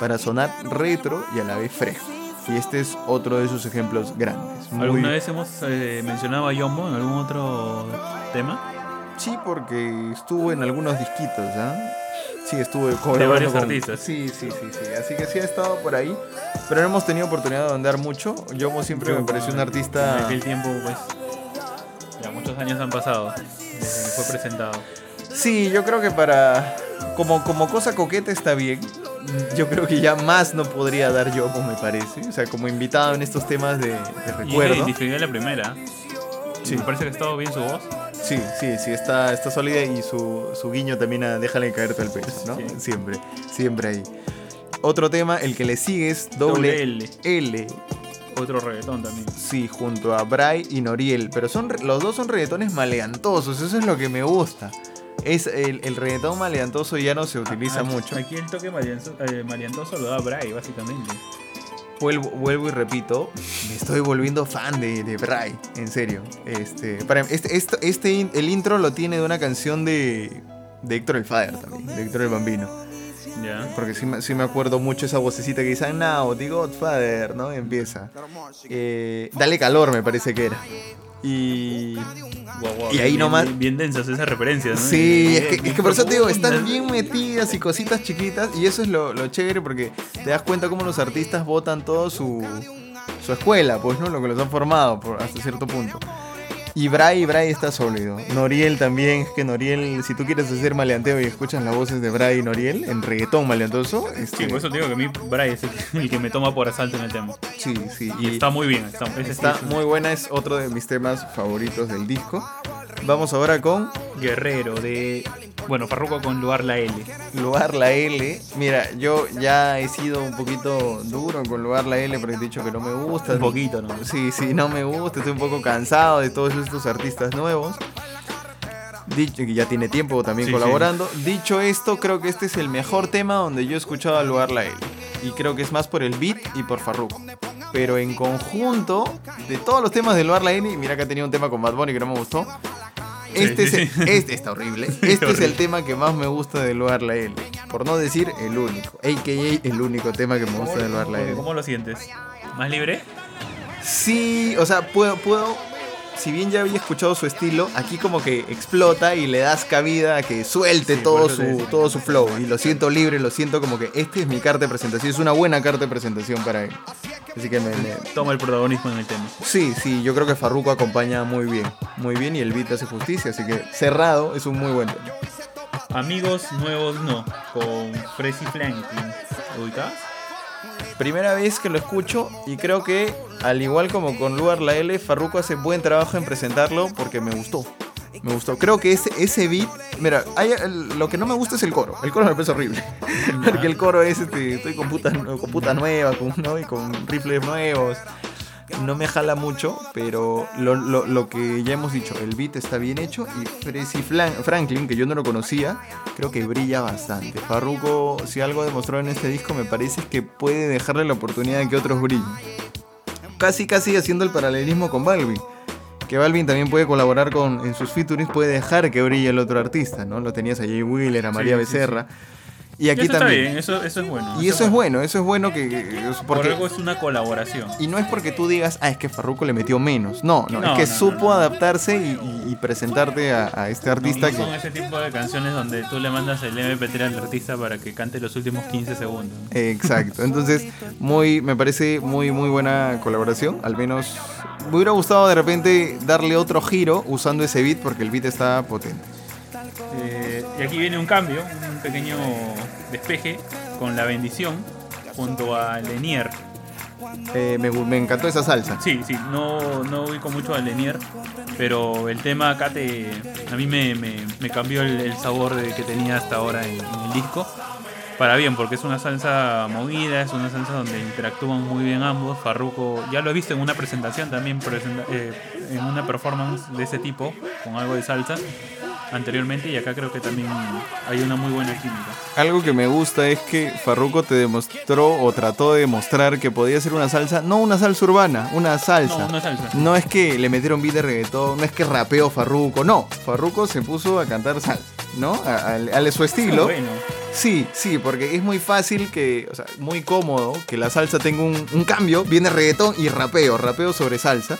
para sonar retro y a la vez fresco. Y este es otro de sus ejemplos grandes. Muy- ¿Alguna vez hemos eh, mencionado a Yombo en algún otro tema? Sí, porque estuvo en algunos disquitos, ¿ah? Sí, estuve De colaborando varios con- artistas. Sí, sí, sí, sí. Así que sí ha estado por ahí. Pero no hemos tenido oportunidad de andar mucho. Yomo siempre me pareció un En artista. aquel tiempo, pues. Ya muchos años han pasado desde que fue presentado. Sí, yo creo que para. Como, como cosa coqueta está bien. Yo creo que ya más no podría dar Yomo, me parece. O sea, como invitado en estos temas de, de Y recuerdo. identifiqué la primera. Sí. Me parece que ha estado bien su voz. Sí, sí, sí, está, está sólida y su, su guiño también a déjale caerte al pecho, ¿no? Sí. Siempre, siempre ahí. Otro tema, el que le sigue es doble, Doble L. L. Otro reggaetón también. Sí, junto a Bray y Noriel. Pero son los dos son reggaetones maleantosos, eso es lo que me gusta. Es el, el reggaetón maleantoso ya no se utiliza Ah, mucho. Aquí el toque marianzo- eh, mariantoso lo da Bray, básicamente. Vuelvo, vuelvo y repito, me estoy volviendo fan de, de Bray, en serio. Este, para, este, este in- el intro lo tiene de una canción de, de Héctor el Father también, de Héctor el Bambino. Ya. Porque sí, me- sí me acuerdo mucho esa vocecita que dice, now, the Godfather, ¿no? Empieza. Eh, Dale calor, me parece que era. Y... Y ahí bien- nomás- Bien, bien densas esas referencias, ¿no? Sí, es que, es que por eso te digo, están bien metidas y cositas chiquitas. Y eso es lo, lo chévere porque te das cuenta cómo los artistas votan todo su, su escuela, pues, ¿no? Lo que los han formado por, hasta cierto punto. Y Bray, Bray está sólido. Noriel también, es que Noriel, si tú quieres hacer maleanteo y escuchas las voces de Bray y Noriel en reggaetón maleantoso, este, Sí, por eso te digo que a mí Bray es el, que me toma por asalto en el tema. sí, sí. Y, está muy bien. Está, muy buena, es otro de mis temas favoritos del disco. Vamos ahora con guerrero de... Bueno, Farruko con Luar la L. Lugar la L. Mira, yo ya he sido un poquito duro con Lugar la L porque he dicho que no me gusta. Un poquito, ¿no? Sí, sí, no me gusta. Estoy un poco cansado de todos estos artistas nuevos. Dicho que ya tiene tiempo también Sí, colaborando. Dicho esto, creo que este es el mejor tema donde yo he escuchado a Lugar la L. Y creo que es más por el beat y por Farruko. Pero en conjunto, de todos los temas de Lugar la L, y mira que ha tenido un tema con Bad Bunny que no me gustó. Este, Sí, es el- [laughs] este está horrible. Este es el tema que más me gusta de Lugar la L. Por no decir el único. AKA el único tema que me gusta de Lugar la L. ¿Cómo lo sientes? ¿Más libre? Sí, o sea, puedo, puedo. Si bien ya había escuchado su estilo, aquí como que explota y le das cabida a que suelte Sí, todo su, decía. todo su flow. Y lo siento libre, lo siento como que este es mi carta de presentación. Es una buena carta de presentación para él. Así que me, me- Toma el protagonismo en el tema. Sí, sí, yo creo que Farruko acompaña muy bien. Muy bien y el beat hace justicia. Así que cerrado es un muy buen tema. Amigos nuevos no, con Fresi Franklin. ¿Ubicás? Primera vez que lo escucho y creo que, al igual como con Lugar la L, Farruko hace buen trabajo en presentarlo porque me gustó. Me gustó. Creo que ese, ese beat. Mira, hay- lo que no me gusta es el coro. El coro me parece horrible. [laughs] porque el coro es este. Estoy con puta, con puta nueva, con, ¿no? y con rifles nuevos. No me jala mucho, pero lo, lo- lo que ya hemos dicho, el beat está bien hecho y Fresi Franklin, que yo no lo conocía, creo que brilla bastante. Farruko, si algo demostró en este disco, me parece que puede dejarle la oportunidad de que otros brillen. Casi, casi haciendo el paralelismo con Balvin. Que Balvin también puede colaborar con, en sus featurings, puede dejar que brille el otro artista, ¿no? Lo tenías a Jay Wheeler, a María Sí, sí, Becerra. Y aquí eso también. está bien, eso, eso es bueno. Y eso es bueno, eso es bueno que... que- Por porque, algo es una colaboración. y no es porque tú digas, ah, es que Farruko le metió menos. No, no, No, es que no, supo no. adaptarse y, y- y presentarte a, a este artista no que... son ese tipo de canciones donde tú le mandas el MP3 al artista para que cante los últimos 15 segundos. Exacto. Entonces, muy, me parece muy, muy buena colaboración. Al menos me hubiera gustado de repente darle otro giro usando ese beat porque el beat está potente. Eh, y aquí viene un cambio, pequeño despeje con la bendición junto a Lenier. Eh, me, me encantó esa salsa. Sí, sí, no, no ubico mucho a Lenier, pero el tema acá te, a mí me, me- me cambió el, el sabor que tenía hasta ahora en, en el disco. Para bien, porque es una salsa movida, es una salsa donde interactúan muy bien ambos. Farruko, ya lo he visto en una presentación también, presenta- eh, en una performance de ese tipo, con algo de salsa anteriormente, y acá creo que también hay una muy buena química. Algo que me gusta es que Farruko te demostró o trató de demostrar que podía ser una salsa, no una salsa urbana, una salsa. No, una salsa. No es que le metieron beat de reggaetón, no es que rapeó Farruko, no. Farruko se puso a cantar salsa, ¿no? A, a- a su estilo. Bueno, Sí, sí, porque es muy fácil que, o sea, muy cómodo que la salsa tenga un, un cambio, viene reggaetón y rapeo, rapeo sobre salsa.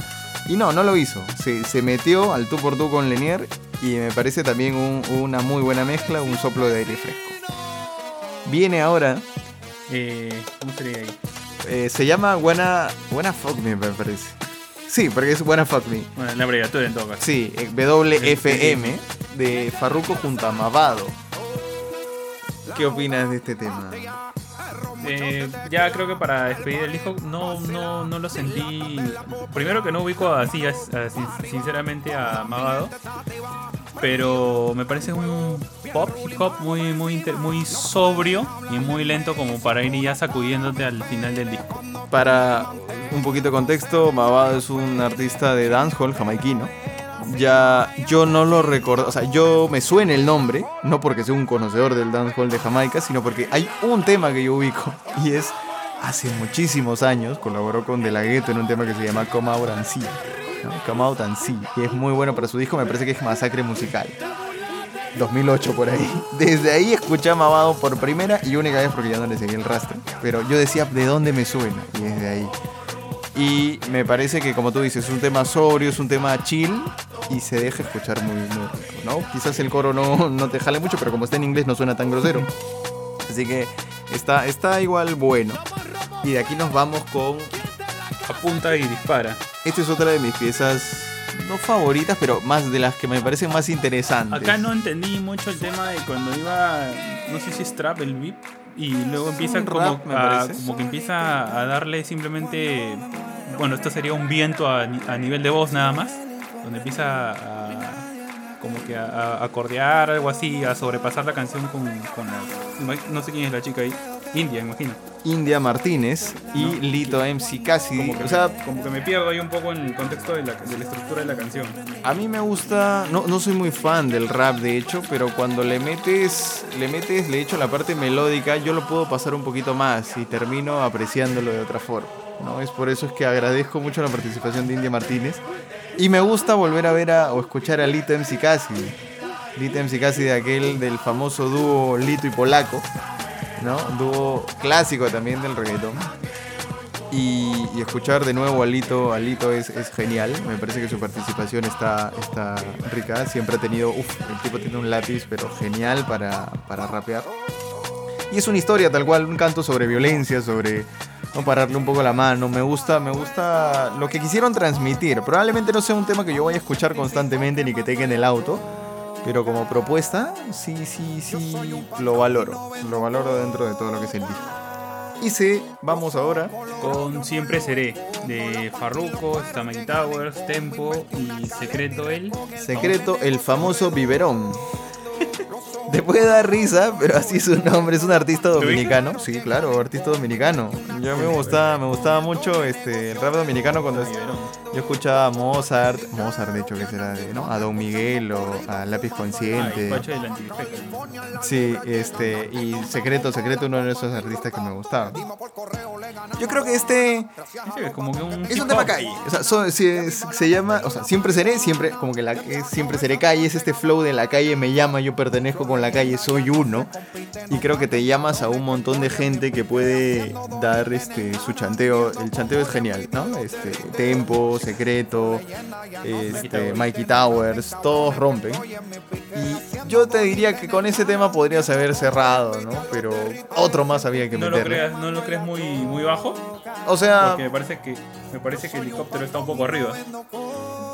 Y no, no lo hizo. Se, se metió al tú por tú con Lenier y me parece también un- una muy buena mezcla, un soplo de aire fresco. Viene ahora, Eh, ¿Cómo sería ahí? eh, se llama Buena, Buena Fuck Me, me parece. Sí, porque es Buena Fuck Me. Bueno, la abreviatura en todo caso. Sí, eh, WFM de Farruko junto a Mavado. ¿Qué opinas de este tema? Eh, ya creo que para despedir el disco no, no, no lo sentí. Primero que no ubico así, sinceramente, a Mavado. Pero me parece un pop hip hop muy, muy, muy sobrio y muy lento como para ir ya sacudiéndote al final del disco. Para un poquito de contexto, Mavado es un artista de dancehall jamaiquino. Ya yo no lo recuerdo, o sea, yo me suena el nombre, no porque sea un conocedor del dancehall de Jamaica, sino porque hay un tema que yo ubico y es hace muchísimos años colaboró con De La Ghetto en un tema que se llama Come Out and See. Come Out and See, y es muy bueno para su disco, me parece que es Masacre Musical. 2008 por ahí. Desde ahí escuché a Mavado por primera y única vez porque ya no le seguí el rastro. Pero yo decía, ¿de dónde me suena? Y desde ahí. Y me parece que, como tú dices, es un tema sobrio, es un tema chill y se deja escuchar muy, muy rico, ¿no? Quizás el coro no, no te jale mucho, pero como está en inglés no suena tan grosero. Así que está, está igual bueno. Y de aquí nos vamos con... Apunta y dispara. Esta es otra de mis piezas, no favoritas, pero más de las que me parecen más interesantes. Acá no entendí mucho el tema de cuando iba, no sé si es trap el beat, y luego empieza como, rap, a, como que empieza a darle simplemente, bueno, esto sería un viento a, ni- a nivel de voz nada más, donde empieza a como que a, a acordear algo así, a sobrepasar la canción con, con la, no sé quién es la chica ahí, India, imagino. India Martínez y No. Lito MC Cassidy. Como que, O sea, me, como que me pierdo ahí un poco en el contexto de la, de la estructura de la canción. A mí me gusta, no, no soy muy fan del rap de hecho, pero cuando le metes, le metes, le echo la parte melódica, yo lo puedo pasar un poquito más y termino apreciándolo de otra forma. ¿No? Es por eso es que agradezco mucho la participación de India Martínez y me gusta volver a ver o escuchar a Lito MC Cassidy. Lito MC Cassidy, aquel del famoso dúo Lito y Polaco, ¿no? Dúo clásico también del reggaetón. Y, y escuchar de nuevo a Lito, a Lito es, es genial. Me parece que su participación está, está rica. Siempre ha tenido, uff, el tipo tiene un lápiz, pero genial para, para rapear. Y es una historia tal cual, un canto sobre violencia, sobre no pararle un poco la mano. Me gusta, me gusta lo que quisieron transmitir. Probablemente no sea un tema que yo vaya a escuchar constantemente ni que tenga en el auto. Pero como propuesta, sí, sí, sí, lo valoro. Lo valoro dentro de todo lo que es el disco. Y sí, vamos ahora Con Siempre Seré, de Farruko, Stamaki Towers, Tempo y Secreto El. Secreto, el famoso biberón. [laughs] Te puede dar risa, pero así es su nombre, es un artista dominicano. Sí, claro, artista dominicano. Yo me gustaba, me gustaba mucho este, el rap dominicano cuando yo escuchaba a Mozart, Mozart de hecho que será de, ¿no? A Don Miguel o a Lápiz Ah, Consciente. Antifeca. Sí, este, y Secreto, Secreto, uno de esos artistas que me gustaba. Yo creo que este es como que un. es un tema calle. O sea, so- si es- se llama, o sea, siempre seré, siempre, como que la, siempre seré calle, es este flow de la calle me llama, yo pertenezco con la calle, soy uno. Y creo que te llamas a un montón de gente que puede dar este su chanteo. El chanteo es genial, ¿no? Este, Tempo, Secreto, este, Mikey Towers, todos rompen. Y yo te diría que con ese tema podrías haber cerrado, ¿no? Pero otro más había que ¿No lo, meterle. creas, ¿No lo crees muy, muy bajo? O sea, Porque me parece, que, me parece que el helicóptero está un poco arriba.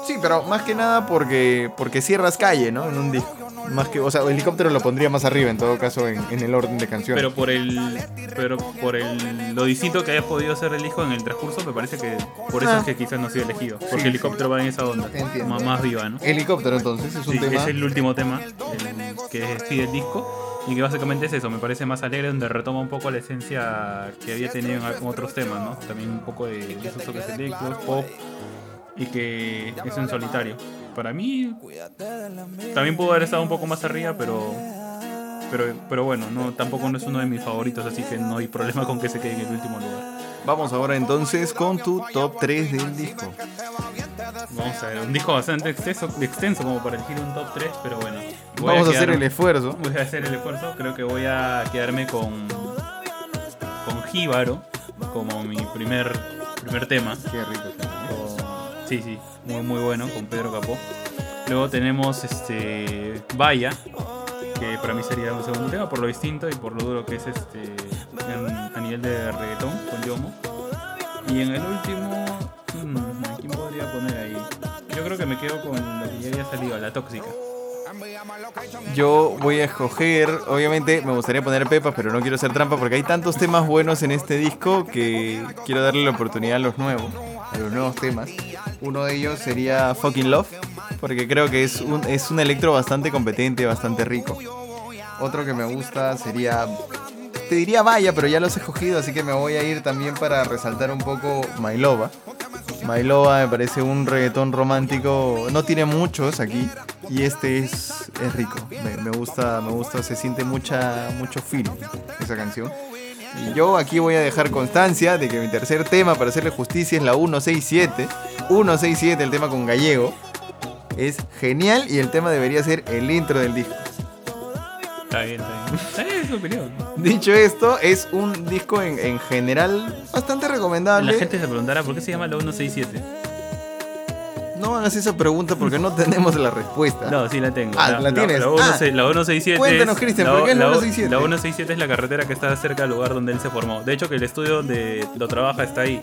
Sí, pero más que nada porque, porque cierras calle, ¿no? En un disco. Más que, o sea, el helicóptero lo pondría más arriba en todo caso en, en el orden de canciones. Pero por el. Pero por el. Lo distinto que haya podido ser el hijo en el transcurso, me parece que por eso Ah. es que quizás no ha sido elegido. Porque Sí, el helicóptero va en esa onda. Más, más viva, ¿no? Helicóptero entonces es un Sí, tema. es el último tema el que despide el disco y que básicamente es eso, me parece más alegre donde retoma un poco la esencia que había tenido en en otros temas, ¿no? También un poco de, de esos toques electros, pop y que es en solitario. Para mí también pudo haber estado un poco más arriba, pero pero, pero bueno, no tampoco no es uno de mis favoritos, así que no hay problema con que se quede en el último lugar. Vamos ahora entonces con tu top 3 del disco. Vamos a ver, un disco bastante extenso, extenso como para elegir un top 3, pero bueno. Vamos a hacer el esfuerzo. Voy a hacer el esfuerzo. Creo que voy a quedarme con. con Jíbaro como mi primer, primer tema. Qué rico. Sí, sí, muy, muy bueno, con Pedro Capó. Luego tenemos este. Vaya, que para mí sería un segundo tema por lo distinto y por lo duro que es este. a nivel de reggaetón con Yomo. Y en el último. mm, ¿a ¿Quién podría poner ahí? Yo creo que me quedo con lo que ya había salido, la tóxica. Yo voy a escoger, obviamente me gustaría poner Pepas, pero no quiero hacer trampa porque hay tantos temas buenos en este disco que quiero darle la oportunidad a los nuevos, a los nuevos temas. Uno de ellos sería Fucking Love, porque creo que es un, es un electro bastante competente, bastante rico. Otro que me gusta sería, te diría Vaya, pero ya los he escogido, así que me voy a ir también para resaltar un poco. My Loba me parece un reggaetón romántico, no tiene muchos aquí y este es, es rico. Me, gusta, me gusta, se siente mucha, mucho feeling esa canción. Y yo aquí voy a dejar constancia de que mi tercer tema para hacerle justicia es la 167. 167, el tema con gallego. Es genial y el tema debería ser el intro del disco. Está bien, está bien. Está bien, es su opinión. Dicho esto, es un disco en, en general bastante recomendable. La gente se preguntará por qué se llama la 167. No hagas esa pregunta porque no tenemos la respuesta. No, sí la tengo. Ah, ¿la tienes? La, Ah. 16 la 167 Cuéntanos, es- Cristian, ¿por qué es la la 167? La 167 es la carretera que está cerca del lugar donde él se formó. De hecho, que el estudio donde lo trabaja está ahí.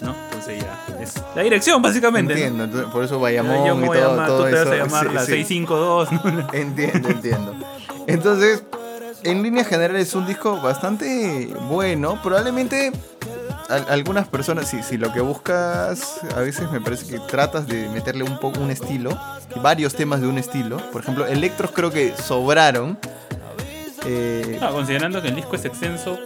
¿No? Entonces ya. Es la dirección, básicamente. ¿no? Entiendo, entonces, por eso Yo Bayamón me y voy a todo, llamar, todo tú te vas a llamar Sí, la sí. 652. ¿no? [laughs] Entiendo, entiendo. Entonces, en líneas generales es un disco bastante bueno. Probablemente al- algunas personas, si, lo que buscas, a veces me parece que tratas de meterle un poco un estilo, varios temas de un estilo. Por ejemplo, electros creo que sobraron. Eh, No, considerando que el disco es extenso,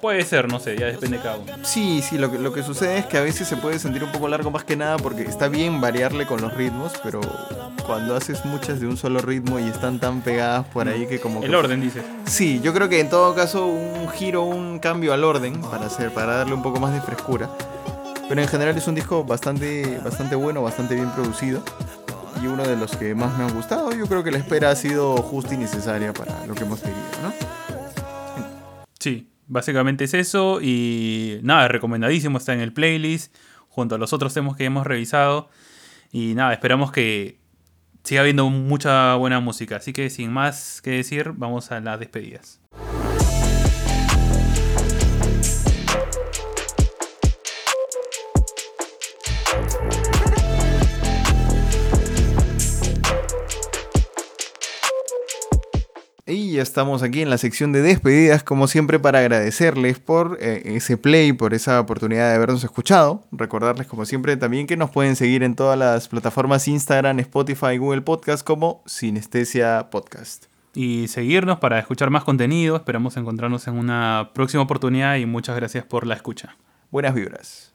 puede ser, no sé, ya depende de cada uno. Sí, sí, lo que, lo que sucede es que a veces se puede sentir un poco largo más que nada porque está bien variarle con los ritmos, pero cuando haces muchas de un solo ritmo y están tan pegadas por ahí que como... El que- orden, dices. Sí, yo creo que en todo caso un giro, un cambio al orden para hacer, para darle un poco más de frescura. Pero en general es un disco bastante, bastante bueno, bastante bien producido. Y uno de los que más me han gustado. Yo creo que la espera ha sido justa y necesaria para lo que hemos querido, ¿no? Sí, básicamente es eso. Y nada, recomendadísimo, está en el playlist, junto a los otros temas que hemos revisado. Y nada, esperamos que siga habiendo mucha buena música. Así que sin más que decir, vamos a las despedidas. Ya estamos aquí en la sección de despedidas, como siempre, para agradecerles por eh, ese play, por esa oportunidad de habernos escuchado. Recordarles, como siempre, también que nos pueden seguir en todas las plataformas Instagram, Spotify, Google Podcast como Sinestesia Podcast. Y seguirnos para escuchar más contenido. Esperamos encontrarnos en una próxima oportunidad y muchas gracias por la escucha. Buenas vibras.